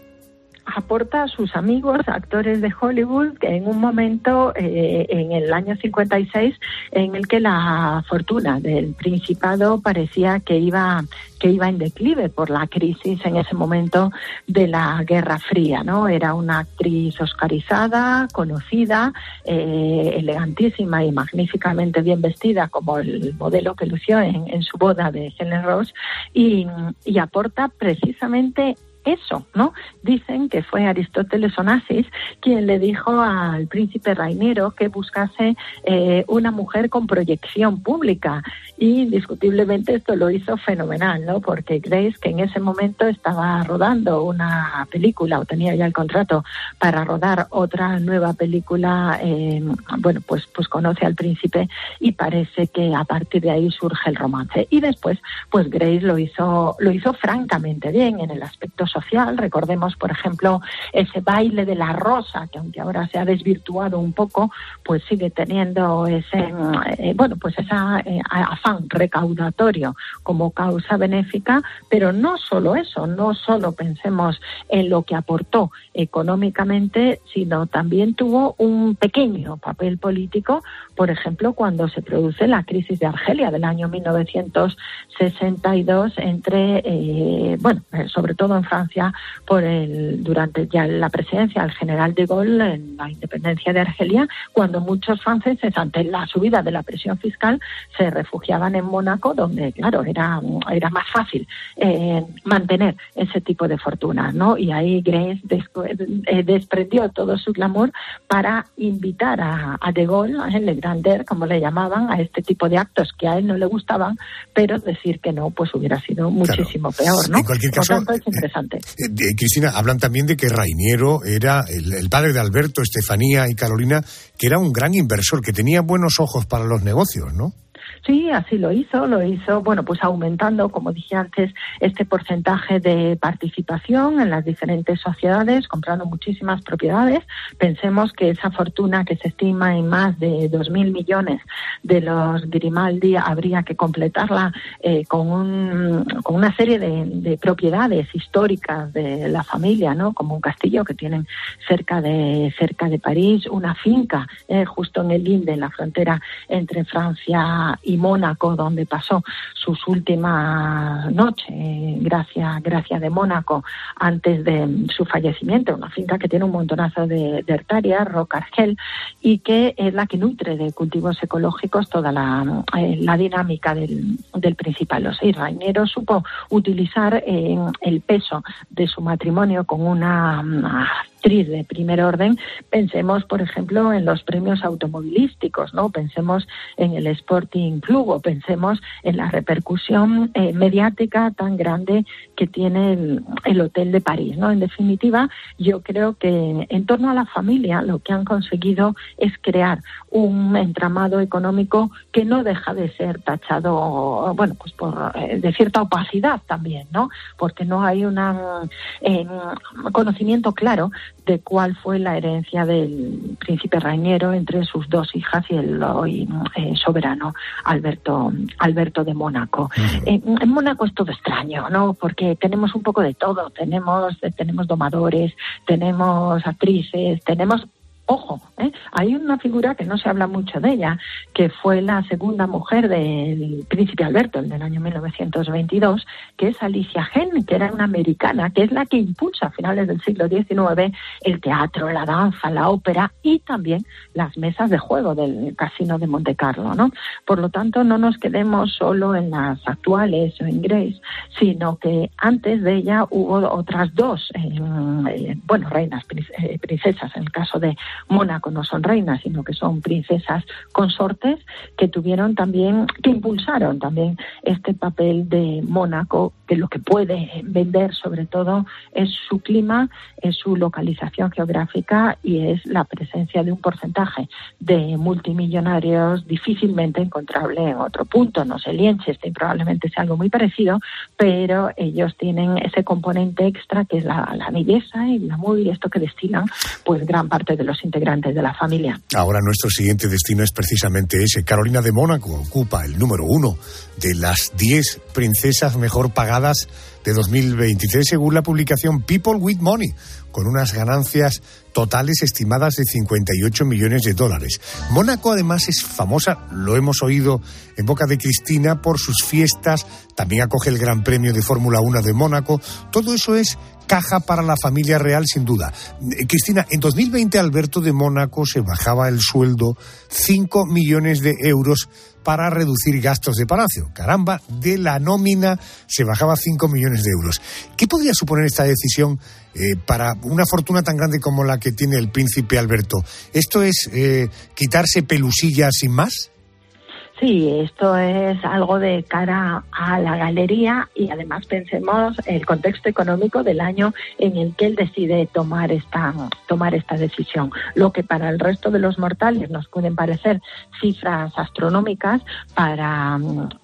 Aporta a sus amigos, actores de Hollywood, que en un momento, eh, en el año 56, en el que la fortuna del Principado parecía que iba que iba en declive por la crisis en ese momento de la Guerra Fría, ¿no? Era una actriz oscarizada, conocida, eh, elegantísima y magníficamente bien vestida, como el modelo que lució en, en su boda de Helen Ross, y, y aporta precisamente eso, ¿no? Dicen que fue Aristóteles Onassis quien le dijo al príncipe Rainero que buscase eh, una mujer con proyección pública y indiscutiblemente esto lo hizo fenomenal, ¿no? Porque Grace, que en ese momento estaba rodando una película o tenía ya el contrato para rodar otra nueva película, eh, bueno, pues, pues conoce al príncipe y parece que a partir de ahí surge el romance. Y después, pues Grace lo hizo, lo hizo francamente bien en el aspecto social. Recordemos, por ejemplo, ese baile de la rosa, que aunque ahora se ha desvirtuado un poco, pues sigue teniendo ese, eh, bueno, pues esa eh, afán recaudatorio como causa benéfica, pero no solo eso, no solo pensemos en lo que aportó económicamente, sino también tuvo un pequeño papel político, por ejemplo, cuando se produce la crisis de Argelia del año 1962 entre, eh, bueno, sobre todo en Francia, por el, durante ya la presidencia del general de Gaulle en la independencia de Argelia, cuando muchos franceses, ante la subida de la presión fiscal, se refugiaban en Mónaco, donde, claro, era, era más fácil eh, mantener ese tipo de fortuna, ¿no? Y ahí Grace eh, desprendió todo su glamour para invitar a, de Gaulle, a Le Grander, como le llamaban, a este tipo de actos que a él no le gustaban, pero decir que no, pues hubiera sido muchísimo peor, ¿no? En cualquier caso, Por tanto, es interesante. Eh, Cristina, hablan también de que Rainiero era el, padre de Alberto, Estefanía y Carolina, que era un gran inversor, que tenía buenos ojos para los negocios, ¿no? Sí, así lo hizo, lo hizo, bueno, pues aumentando, como dije antes, este porcentaje de participación en las diferentes sociedades, comprando muchísimas propiedades. Pensemos que esa fortuna que se estima en más de 2.000 millones de los Grimaldi habría que completarla eh, con, un, con una serie de, propiedades históricas de la familia, ¿no? Como un castillo que tienen cerca de cerca de París, una finca eh, justo en el Linde, en la frontera entre Francia y Mónaco, donde pasó sus últimas noches, gracias, gracias de Mónaco, antes de su fallecimiento, una finca que tiene un montonazo de, de hectáreas, Rocargel, y que es la que nutre de cultivos ecológicos toda la, eh, la dinámica del, del principal. Los seis Rainero supo utilizar eh, el peso de su matrimonio con una de primer orden, pensemos, por ejemplo, en los premios automovilísticos, ¿no? Pensemos en el Sporting Club o pensemos en la repercusión eh, mediática tan grande que tiene el, el, Hotel de París, ¿no? En definitiva, yo creo que en torno a la familia lo que han conseguido es crear un entramado económico que no deja de ser tachado, bueno, pues por eh, de cierta opacidad también, ¿no? Porque no hay un eh, conocimiento claro de cuál fue la herencia del príncipe Rainiero entre sus dos hijas y el hoy eh, soberano Alberto Alberto de Mónaco. Eh, en Mónaco es todo extraño, ¿no? Porque tenemos un poco de todo, tenemos tenemos domadores, tenemos actrices, tenemos Ojo, ¿eh? hay una figura que no se habla mucho de ella, que fue la segunda mujer del príncipe Alberto, el del año 1922, que es Alicia Gen, que era una americana, que es la que impulsa a finales del siglo XIX el teatro, la danza, la ópera y también las mesas de juego del Casino de Monte Carlo. ¿no? Por lo tanto, no nos quedemos solo en las actuales o en Grace, sino que antes de ella hubo otras dos, eh, eh, bueno, reinas, princesas, en el caso de Mónaco no son reinas, sino que son princesas consortes que tuvieron también, que impulsaron también este papel de Mónaco, que lo que puede vender sobre todo es su clima, es su localización geográfica y es la presencia de un porcentaje de multimillonarios difícilmente encontrable en otro punto. No sé, Liechtenstein probablemente sea algo muy parecido, pero ellos tienen ese componente extra que es la, la belleza y el amor y esto que destilan pues gran parte de los Ahora nuestro siguiente destino es precisamente ese. Carolina de Mónaco ocupa el número uno de las 10 princesas mejor pagadas de 2023 según la publicación People with Money, con unas ganancias totales estimadas de 58 millones de dólares. Mónaco además es famosa, lo hemos oído en boca de Cristina, por sus fiestas, también acoge el Gran Premio de Fórmula 1 de Mónaco. Todo eso es caja para la familia real, sin duda. Eh, Cristina, en 2020 Alberto de Mónaco se bajaba el sueldo 5 millones de euros para reducir gastos de palacio. Caramba, de la nómina se bajaba 5 millones de euros. ¿Qué podría suponer esta decisión eh, para una fortuna tan grande como la que tiene el príncipe Alberto? ¿Esto es eh, quitarse pelusilla sin más? Sí, esto es algo de cara a la galería y además pensemos el contexto económico del año en el que él decide tomar esta, tomar esta decisión. Lo que para el resto de los mortales nos pueden parecer cifras astronómicas, para,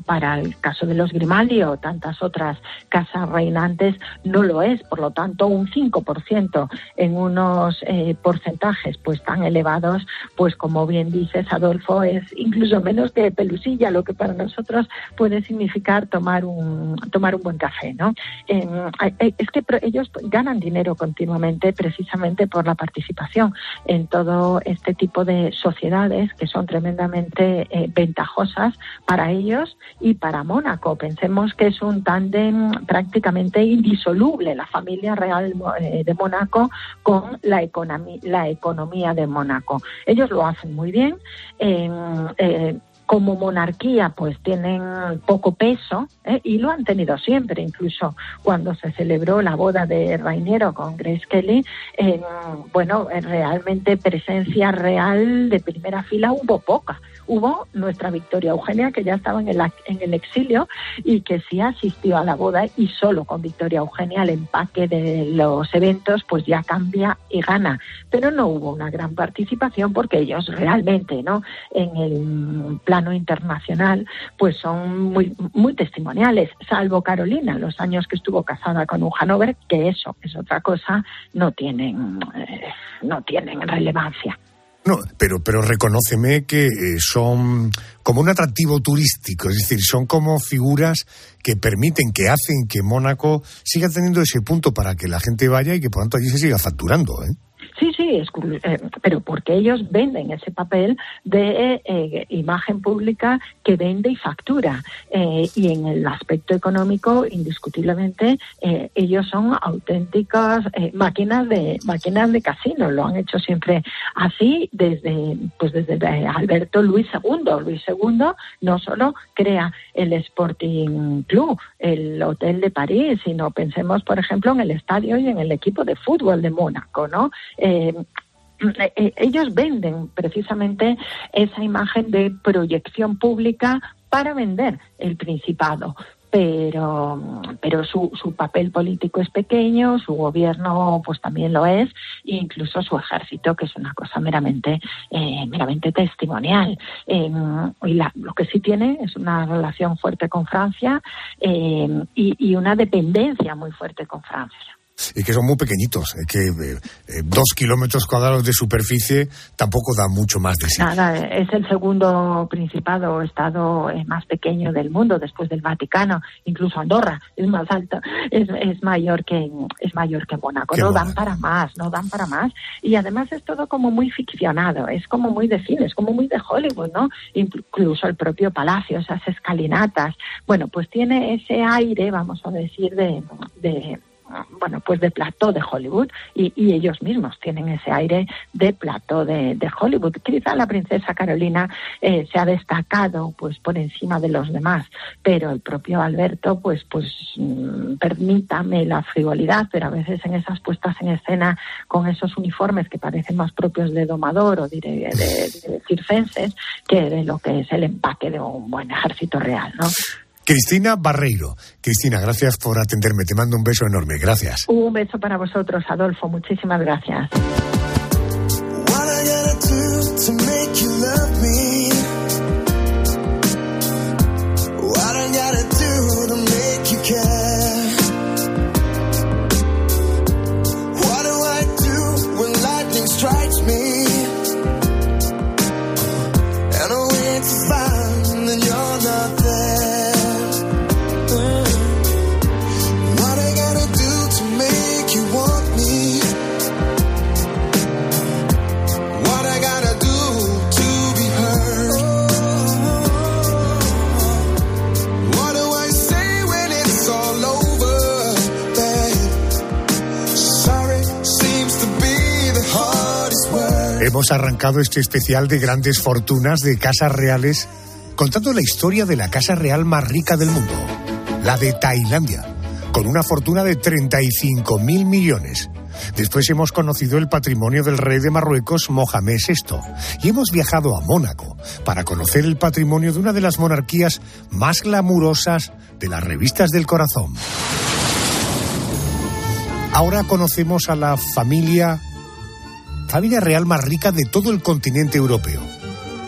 para el caso de los Grimaldi o tantas otras casas reinantes no lo es. Por lo tanto, un 5% en unos eh, porcentajes pues tan elevados, pues como bien dices, Adolfo, es incluso menos que Lucilla, lo que para nosotros puede significar tomar un, tomar un buen café, ¿no? es que ellos ganan dinero continuamente precisamente por la participación en todo este tipo de sociedades que son tremendamente eh, ventajosas para ellos y para Mónaco. Pensemos que es un tándem prácticamente indisoluble la familia real eh, de Mónaco con la, economía, la economía de Mónaco. Ellos lo hacen muy bien. Eh, como monarquía pues tienen poco peso ¿eh? y lo han tenido siempre, incluso cuando se celebró la boda de Rainiero con Grace Kelly, bueno, realmente presencia real de primera fila hubo poca hubo nuestra Victoria Eugenia, que ya estaba en el, en el exilio y que sí asistió a la boda y solo con Victoria Eugenia el empaque de los eventos pues ya cambia y gana. Pero no hubo una gran participación porque ellos realmente, ¿no? En el plano internacional pues son muy, muy testimoniales, salvo Carolina, los años que estuvo casada con un Hanover, que eso es otra cosa, no tienen, eh, no tienen relevancia. No, pero, pero reconóceme que eh, son como un atractivo turístico, es decir, son como figuras que permiten, que hacen que Mónaco siga teniendo ese punto para que la gente vaya y que por tanto allí se siga facturando. ¿eh? Sí, sí, es, eh, pero porque ellos venden ese papel de eh, imagen pública que vende y factura. Eh, y en el aspecto económico, indiscutiblemente, ellos son auténticas máquinas de máquinas de casino. Lo han hecho siempre así desde pues desde Alberto Luis II. Luis II no solo crea el Sporting Club, el Hotel de París, sino pensemos, por ejemplo, en el estadio y en el equipo de fútbol de Mónaco, ¿no? Eh, eh, ellos venden precisamente esa imagen de proyección pública para vender el Principado. Pero, pero su, su papel político es pequeño, su gobierno pues también lo es, incluso su ejército, que es una cosa meramente, eh, meramente testimonial. y lo que sí tiene es una relación fuerte con Francia y, y una dependencia muy fuerte con Francia. Y que son muy pequeñitos, que eh, eh, dos kilómetros cuadrados de superficie tampoco da mucho más de sí. Nada, es el segundo principado o estado eh, más pequeño del mundo después del Vaticano, incluso Andorra es más alto, es, es mayor que es mayor que Mónaco. no dan para más, no dan para más y además es todo como muy ficcionado, es como muy de cine, es como muy de Hollywood, ¿no? Incluso el propio palacio, esas escalinatas. Bueno, pues tiene ese aire, vamos a decir, de, de bueno, pues de plató de Hollywood y, ellos mismos tienen ese aire de plató de, Hollywood. Quizá la princesa Carolina eh, se ha destacado pues por encima de los demás, pero el propio Alberto, pues, pues mm, permítame la frivolidad, pero a veces en esas puestas en escena con esos uniformes que parecen más propios de domador o de, de circenses que de lo que es el empaque de un buen ejército real, ¿no? Cristina Barreiro. Cristina, gracias por atenderme. Te mando un beso enorme. Gracias. Un beso para vosotros, Adolfo. Muchísimas gracias. Hemos arrancado este especial de grandes fortunas de casas reales contando la historia de la casa real más rica del mundo, la de Tailandia, con una fortuna de 35 mil millones. Después hemos conocido el patrimonio del rey de Marruecos, Mohamed VI, y hemos viajado a Mónaco para conocer el patrimonio de una de las monarquías más glamurosas de las revistas del corazón. Ahora conocemos a la familia familia real más rica de todo el continente europeo.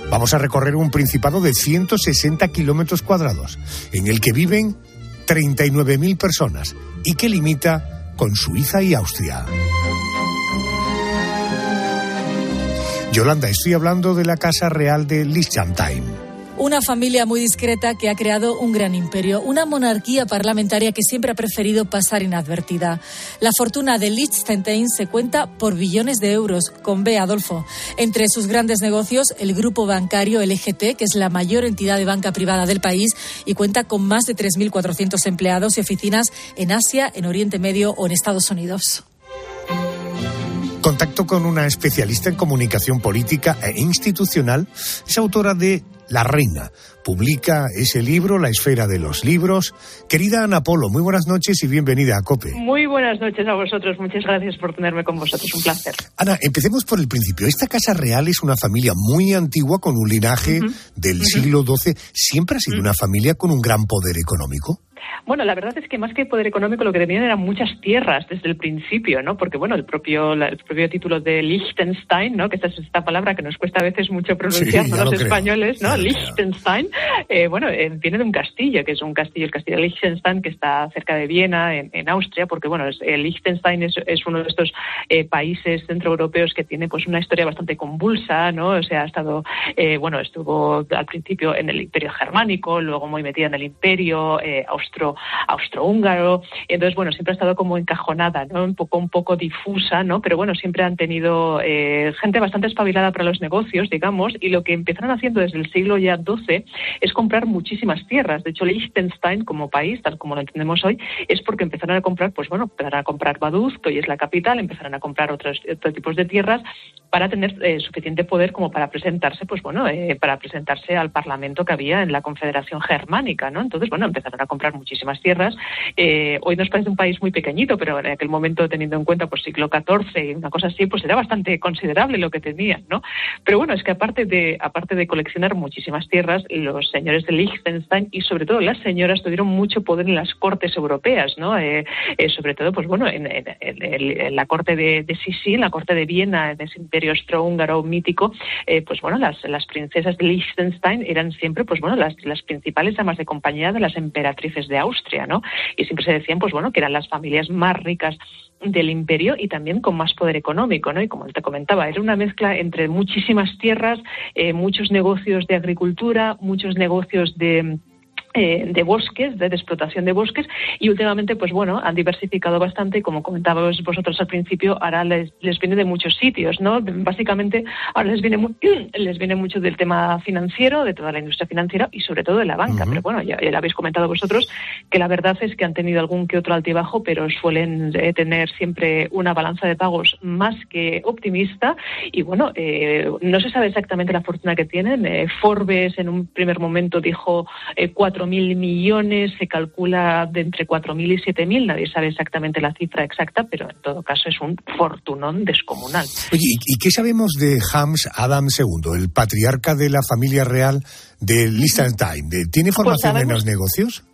Vamos a recorrer un principado de 160 kilómetros cuadrados, en el que viven 39.000 personas y que limita con Suiza y Austria. Yolanda, estoy hablando de la Casa Real de Liechtenstein una familia muy discreta que ha creado un gran imperio, una monarquía parlamentaria que siempre ha preferido pasar inadvertida. La fortuna de Liechtenstein se cuenta por billones de euros, con B. Adolfo. Entre sus grandes negocios, el grupo bancario LGT, que es la mayor entidad de banca privada del país y cuenta con más de 3.400 empleados y oficinas en Asia, en Oriente Medio o en Estados Unidos. Contacto con una especialista en comunicación política e institucional. Es autora de la Reina. Publica ese libro, La Esfera de los Libros. Querida Ana Polo, muy buenas noches y bienvenida a COPE. Muy buenas noches a vosotros. Muchas gracias por tenerme con vosotros. Un placer. Ana, empecemos por el principio. Esta Casa Real es una familia muy antigua con un linaje del siglo XII. ¿Siempre ha sido una familia con un gran poder económico? Bueno, la verdad es que más que poder económico lo que tenían eran muchas tierras desde el principio, ¿no? Porque, bueno, el propio, el propio título de Liechtenstein, ¿no? Que esta es esta palabra que nos cuesta a veces mucho pronunciar los españoles, ¿no? Liechtenstein, eh, bueno, eh, viene de un castillo, que es un castillo, el castillo de Liechtenstein, que está cerca de Viena, en, Austria, porque, bueno, es, Liechtenstein es, uno de estos eh, países centroeuropeos que tiene, pues, una historia bastante convulsa, ¿no? O sea, ha estado, bueno, estuvo al principio en el Imperio Germánico, luego muy metida en el Imperio Austro austrohúngaro. Entonces, bueno, siempre ha estado como encajonada, ¿no? Un poco, un poco difusa, ¿no? Pero bueno, siempre han tenido eh, gente bastante espabilada para los negocios, digamos, y lo que empezaron haciendo desde el siglo ya XII es comprar muchísimas tierras. De hecho, Liechtenstein como país, tal como lo entendemos hoy, es porque empezaron a comprar, pues bueno, empezaron a comprar Vaduz, que hoy es la capital, empezaron a comprar otros, otros tipos de tierras para tener eh, suficiente poder como para presentarse, pues bueno, eh, para presentarse al Parlamento que había en la Confederación Germánica, ¿no? Entonces, bueno, empezaron a comprar muchísimas tierras. Eh, hoy nos parece un país muy pequeñito, pero en aquel momento, teniendo en cuenta, pues siglo XIV y una cosa así, pues era bastante considerable lo que tenían, ¿no? Pero bueno, es que aparte de, aparte de coleccionar muchísimas tierras, los señores de Liechtenstein y sobre todo las señoras tuvieron mucho poder en las cortes europeas, ¿no? sobre todo, pues bueno, en, la corte de, de Sisi, en la corte de Viena, en ese imperio austrohúngaro mítico, eh, pues bueno, las, las princesas de Liechtenstein eran siempre, pues bueno, las, las principales damas de compañía de las emperatrices de Austria, ¿no? Y siempre se decían, pues bueno, que eran las familias más ricas del imperio y también con más poder económico, ¿no? Y como te comentaba, era una mezcla entre muchísimas tierras, eh, muchos negocios de agricultura, muchos negocios de eh, de bosques, de, explotación de bosques, y últimamente, pues bueno, han diversificado bastante, como comentabais vosotros al principio, ahora les, viene de muchos sitios, ¿no? Básicamente, ahora les viene, les viene mucho del tema financiero, de toda la industria financiera y sobre todo de la banca. Pero bueno, ya, lo habéis comentado vosotros, que la verdad es que han tenido algún que otro altibajo, pero suelen eh, tener siempre una balanza de pagos más que optimista. Y bueno, eh, no se sabe exactamente la fortuna que tienen. Forbes en un primer momento dijo cuatro mil millones, se calcula de entre 4.000 y 7.000, nadie sabe exactamente la cifra exacta, pero en todo caso es un fortunón descomunal. Oye, ¿y qué sabemos de Hams Adam II, el patriarca de la familia real de Liechtenstein. ¿Tiene pues formación en los negocios?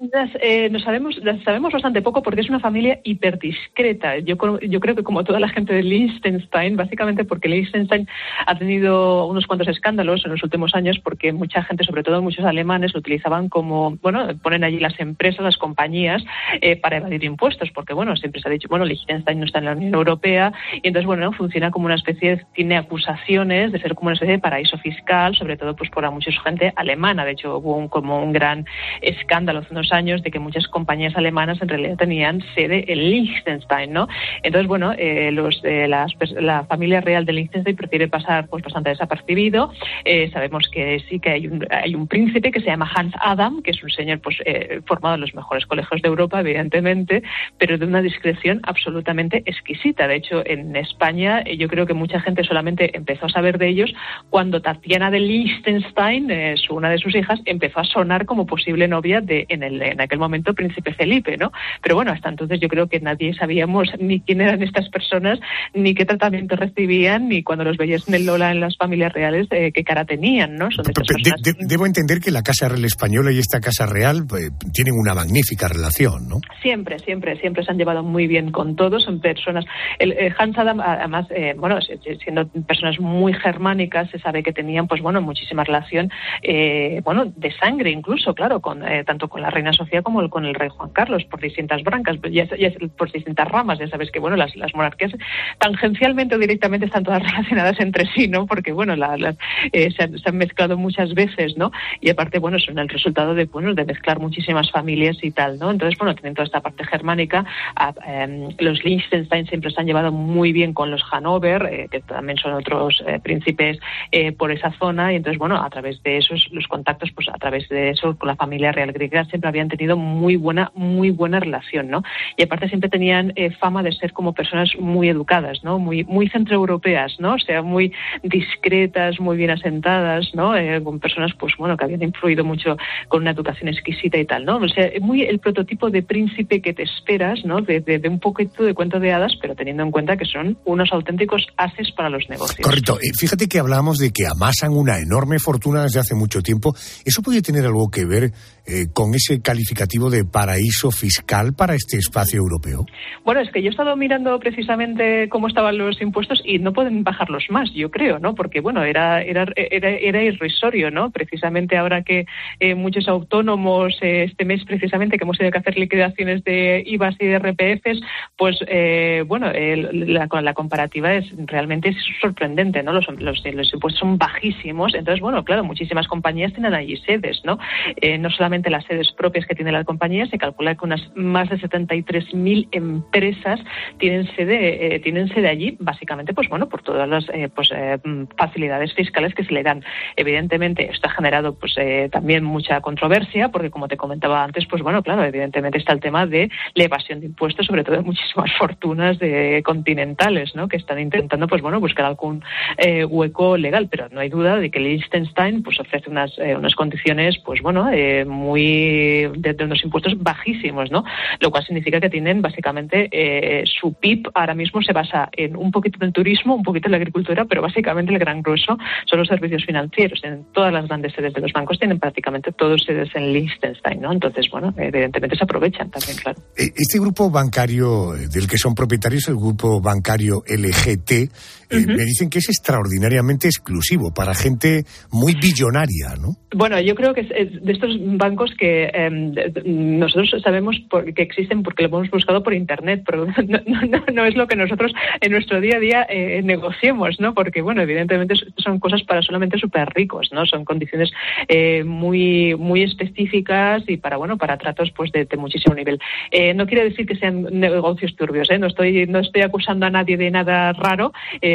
Eh, nos sabemos, sabemos bastante poco porque es una familia hiperdiscreta. Yo, yo creo que como toda la gente de Liechtenstein, básicamente porque Liechtenstein ha tenido unos cuantos escándalos en los últimos años porque mucha gente, sobre todo muchos alemanes, lo utilizaban como, bueno, ponen allí las empresas, las compañías eh, para evadir impuestos porque, bueno, siempre se ha dicho, bueno, Liechtenstein no está en la Unión Europea y entonces, bueno, funciona como una especie, tiene acusaciones de ser como una especie de paraíso fiscal, sobre todo pues por a mucha gente alemana alemana. De hecho, hubo un, como un gran escándalo hace unos años de que muchas compañías alemanas en realidad tenían sede en Liechtenstein, ¿no? Entonces, bueno, eh, los, eh, la familia real de Liechtenstein prefiere pasar pues bastante desapercibido. Eh, sabemos que sí que hay un, hay un príncipe que se llama Hans Adam, que es un señor pues formado en los mejores colegios de Europa, evidentemente, pero de una discreción absolutamente exquisita. De hecho, en España yo creo que mucha gente solamente empezó a saber de ellos cuando Tatiana de Liechtenstein, su una de sus hijas empezó a sonar como posible novia de en, el, en aquel momento príncipe Felipe, ¿no? Pero bueno, hasta entonces yo creo que nadie sabíamos ni quién eran estas personas, ni qué tratamiento recibían, ni cuando los veías en el Lola en las familias reales, eh, qué cara tenían, ¿no? debo entender que la Casa Real Española y esta Casa Real pues, tienen una magnífica relación, ¿no? Siempre, siempre, siempre se han llevado muy bien con todos, son personas. El, eh, Hans Adam, además, eh, bueno, siendo personas muy germánicas, se sabe que tenían, pues bueno, muchísima relación. Eh, bueno, de sangre incluso, claro, con, eh, tanto con la reina Sofía como con el rey Juan Carlos, por distintas brancas, ya, por distintas ramas. Ya sabes que, bueno, las, las, monarquías tangencialmente o directamente están todas relacionadas entre sí, ¿no? Porque, bueno, eh, se, han, mezclado muchas veces, ¿no? Y aparte, bueno, son el resultado de, bueno, de mezclar muchísimas familias y tal, ¿no? Entonces, bueno, tienen toda esta parte germánica. Em, los Liechtenstein siempre se han llevado muy bien con los Hanover, eh, que también son otros príncipes por esa zona, y entonces, bueno, a través de esos contactos, pues a través de eso, con la familia real griega siempre habían tenido muy buena, muy buena relación, ¿no? Y aparte siempre tenían eh, fama de ser como personas muy educadas, ¿no? Muy, muy centroeuropeas, ¿no? O sea, muy discretas, muy bien asentadas, ¿no? Eh, con personas, pues bueno, que habían influido mucho con una educación exquisita y tal, ¿no? O sea, muy el prototipo de príncipe que te esperas, ¿no? De, un poquito de cuento de hadas, pero teniendo en cuenta que son unos auténticos haces para los negocios. Correcto. Fíjate que hablábamos de que amasan una enorme fortuna desde hace mucho tiempo. ¿Eso puede tener algo que ver eh, con ese calificativo de paraíso fiscal para este espacio europeo? Bueno, es que yo he estado mirando precisamente cómo estaban los impuestos y no pueden bajarlos más, yo creo, ¿no? Porque, bueno, era, era, era, irrisorio, ¿no? Precisamente ahora que eh, muchos autónomos, eh, este mes precisamente que hemos tenido que hacer liquidaciones de IVAs y de RPFs, pues, bueno, la, la, comparativa es realmente sorprendente, ¿no? Los, los, los impuestos son bajísimos, entonces, bueno, claro, muchísimas compañías tienen allí sedes, ¿no? Eh, no solamente las sedes propias que tiene la compañía, se calcula que unas más de 73.000 empresas tienen sede, eh, tienen sede allí, básicamente, pues bueno, por todas las eh, pues, facilidades fiscales que se le dan. Evidentemente, esto ha generado pues también mucha controversia, porque como te comentaba antes, pues bueno, claro, evidentemente está el tema de la evasión de impuestos, sobre todo de muchísimas fortunas de continentales, ¿no? Que están intentando, pues bueno, buscar algún hueco legal, pero no hay duda de que Liechtenstein pues ofrece unas eh, unas condiciones, pues bueno, eh, muy de, unos impuestos bajísimos, ¿no? Lo cual significa que tienen básicamente eh, su PIB ahora mismo se basa en un poquito del turismo, un poquito en la agricultura, pero básicamente el gran grueso son los servicios financieros. En todas las grandes sedes de los bancos tienen prácticamente todos sedes en Liechtenstein, ¿no? Entonces, bueno, evidentemente se aprovechan también, claro. Este grupo bancario del que son propietarios, el grupo bancario LGT, me dicen que es extraordinariamente exclusivo para gente muy billonaria, ¿no? Bueno, yo creo que es, de estos bancos que em, nosotros sabemos que existen porque lo hemos buscado por Internet, pero no, es lo que nosotros en nuestro día a día eh, negociemos, ¿no? Porque, bueno, evidentemente son cosas para solamente súper ricos, ¿no? Son condiciones eh, muy muy específicas y para, bueno, para tratos pues de, muchísimo nivel. Eh, no quiere decir que sean negocios turbios, ¿eh? No estoy, no estoy acusando a nadie de nada raro,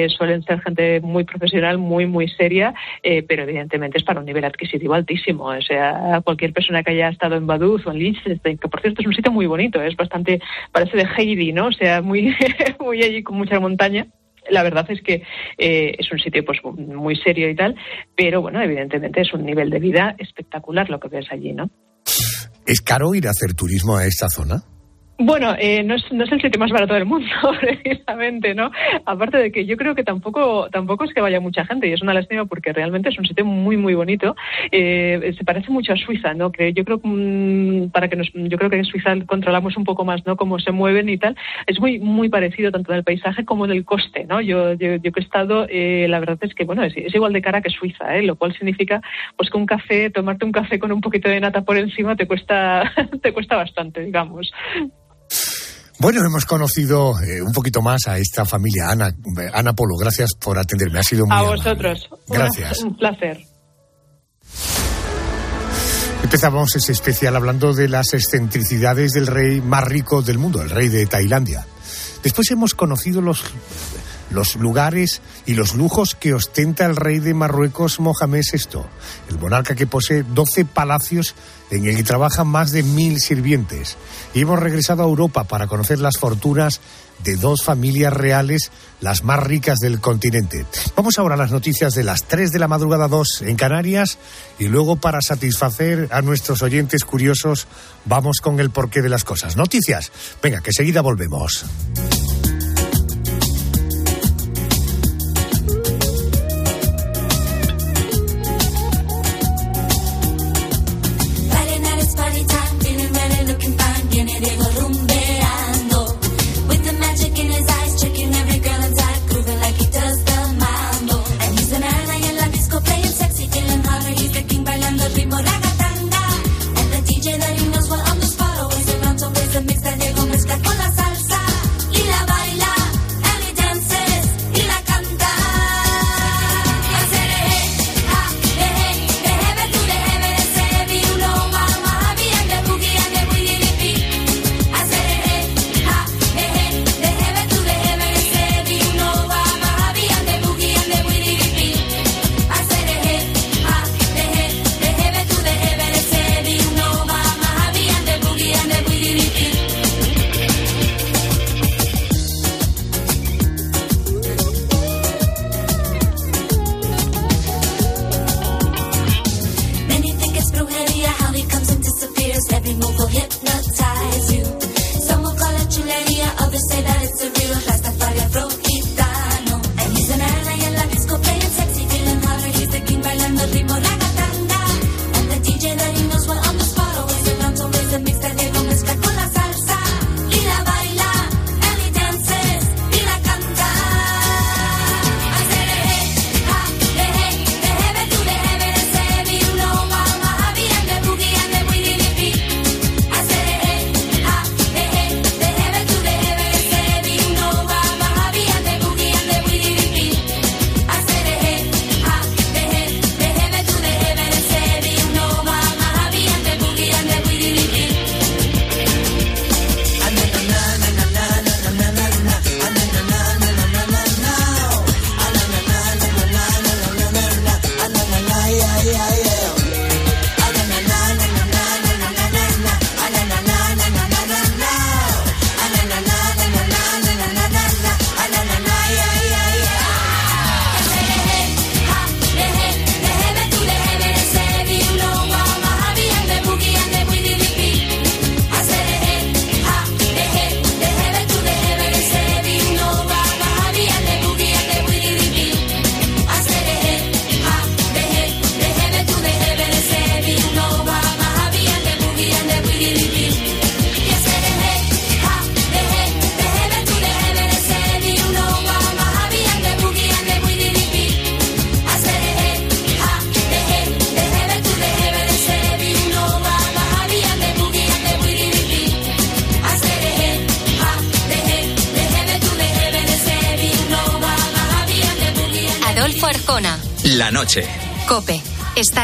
suelen ser gente muy profesional, muy, muy seria, pero evidentemente es para un nivel adquisitivo altísimo. O sea, cualquier persona que haya estado en Baduz o en Liechtenstein, que por cierto es un sitio muy bonito, es bastante, parece de Heidi, ¿no? O sea, muy, muy allí con mucha montaña la verdad es que eh, es un sitio pues muy serio y tal, pero bueno, evidentemente es un nivel de vida espectacular lo que ves allí, ¿no? ¿Es caro ir a hacer turismo a esta zona? Bueno, eh, no, es, no es el sitio más barato del mundo, precisamente, ¿no? Aparte de que yo creo que tampoco tampoco es que vaya mucha gente y es una lástima porque realmente es un sitio muy muy bonito. Eh, se parece mucho a Suiza, ¿no? Que yo creo mm, para que nos, yo creo que en Suiza controlamos un poco más, ¿no? Cómo se mueven y tal. Es muy muy parecido tanto en el paisaje como en el coste, ¿no? Yo yo, yo que he estado, eh, la verdad es que bueno es, igual de cara que Suiza, ¿eh? Lo cual significa pues que un café, tomarte un café con un poquito de nata por encima te cuesta te cuesta bastante, digamos. Bueno, hemos conocido eh, un poquito más a esta familia. Ana, Ana Polo, gracias por atenderme. Ha sido muy A vosotros. Gracias. Un placer. Empezábamos ese especial hablando de las excentricidades del rey más rico del mundo, el rey de Tailandia. Después hemos conocido los los lugares y los lujos que ostenta el rey de Marruecos, Mohamed VI, el monarca que posee 12 palacios en el que trabajan más de mil sirvientes. Y hemos regresado a Europa para conocer las fortunas de dos familias reales, las más ricas del continente. Vamos ahora a las noticias de las 3 de la madrugada 2 en Canarias y luego para satisfacer a nuestros oyentes curiosos vamos con el porqué de las cosas. Noticias. Venga, que seguida volvemos.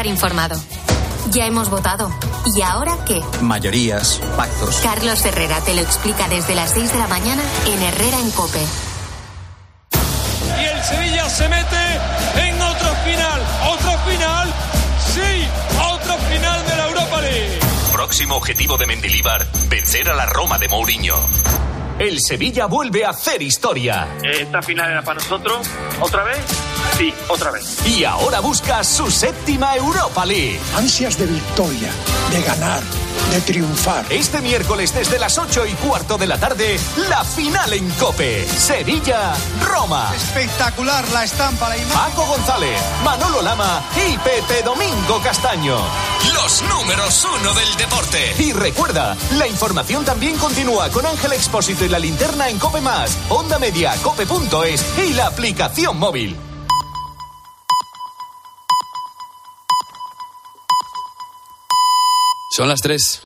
Estar informado. Ya hemos votado. ¿Y ahora qué? Mayorías, pactos. Carlos Herrera te lo explica desde las 6 de la mañana en Herrera en Cope. Y el Sevilla se mete en otro final. ¿Otro final? Sí, otro final de la Europa League. Próximo objetivo de Mendilíbar, vencer a la Roma de Mourinho. El Sevilla vuelve a hacer historia. Esta final era para nosotros. ¿Otra vez? Sí, otra vez. Y ahora busca su séptima Europa League. Ansias de victoria, de ganar, de triunfar. Este miércoles desde las 8 y cuarto de la tarde, la final en Cope. Sevilla-Roma. Espectacular la estampa, la imagen. Paco González, Manolo Lama y Pepe Domingo Castaño. Los números uno del deporte. Y recuerda, la información también continúa con Ángel Expósito y la linterna en Cope Más, Onda Media, Cope.es y la aplicación móvil. Son las tres.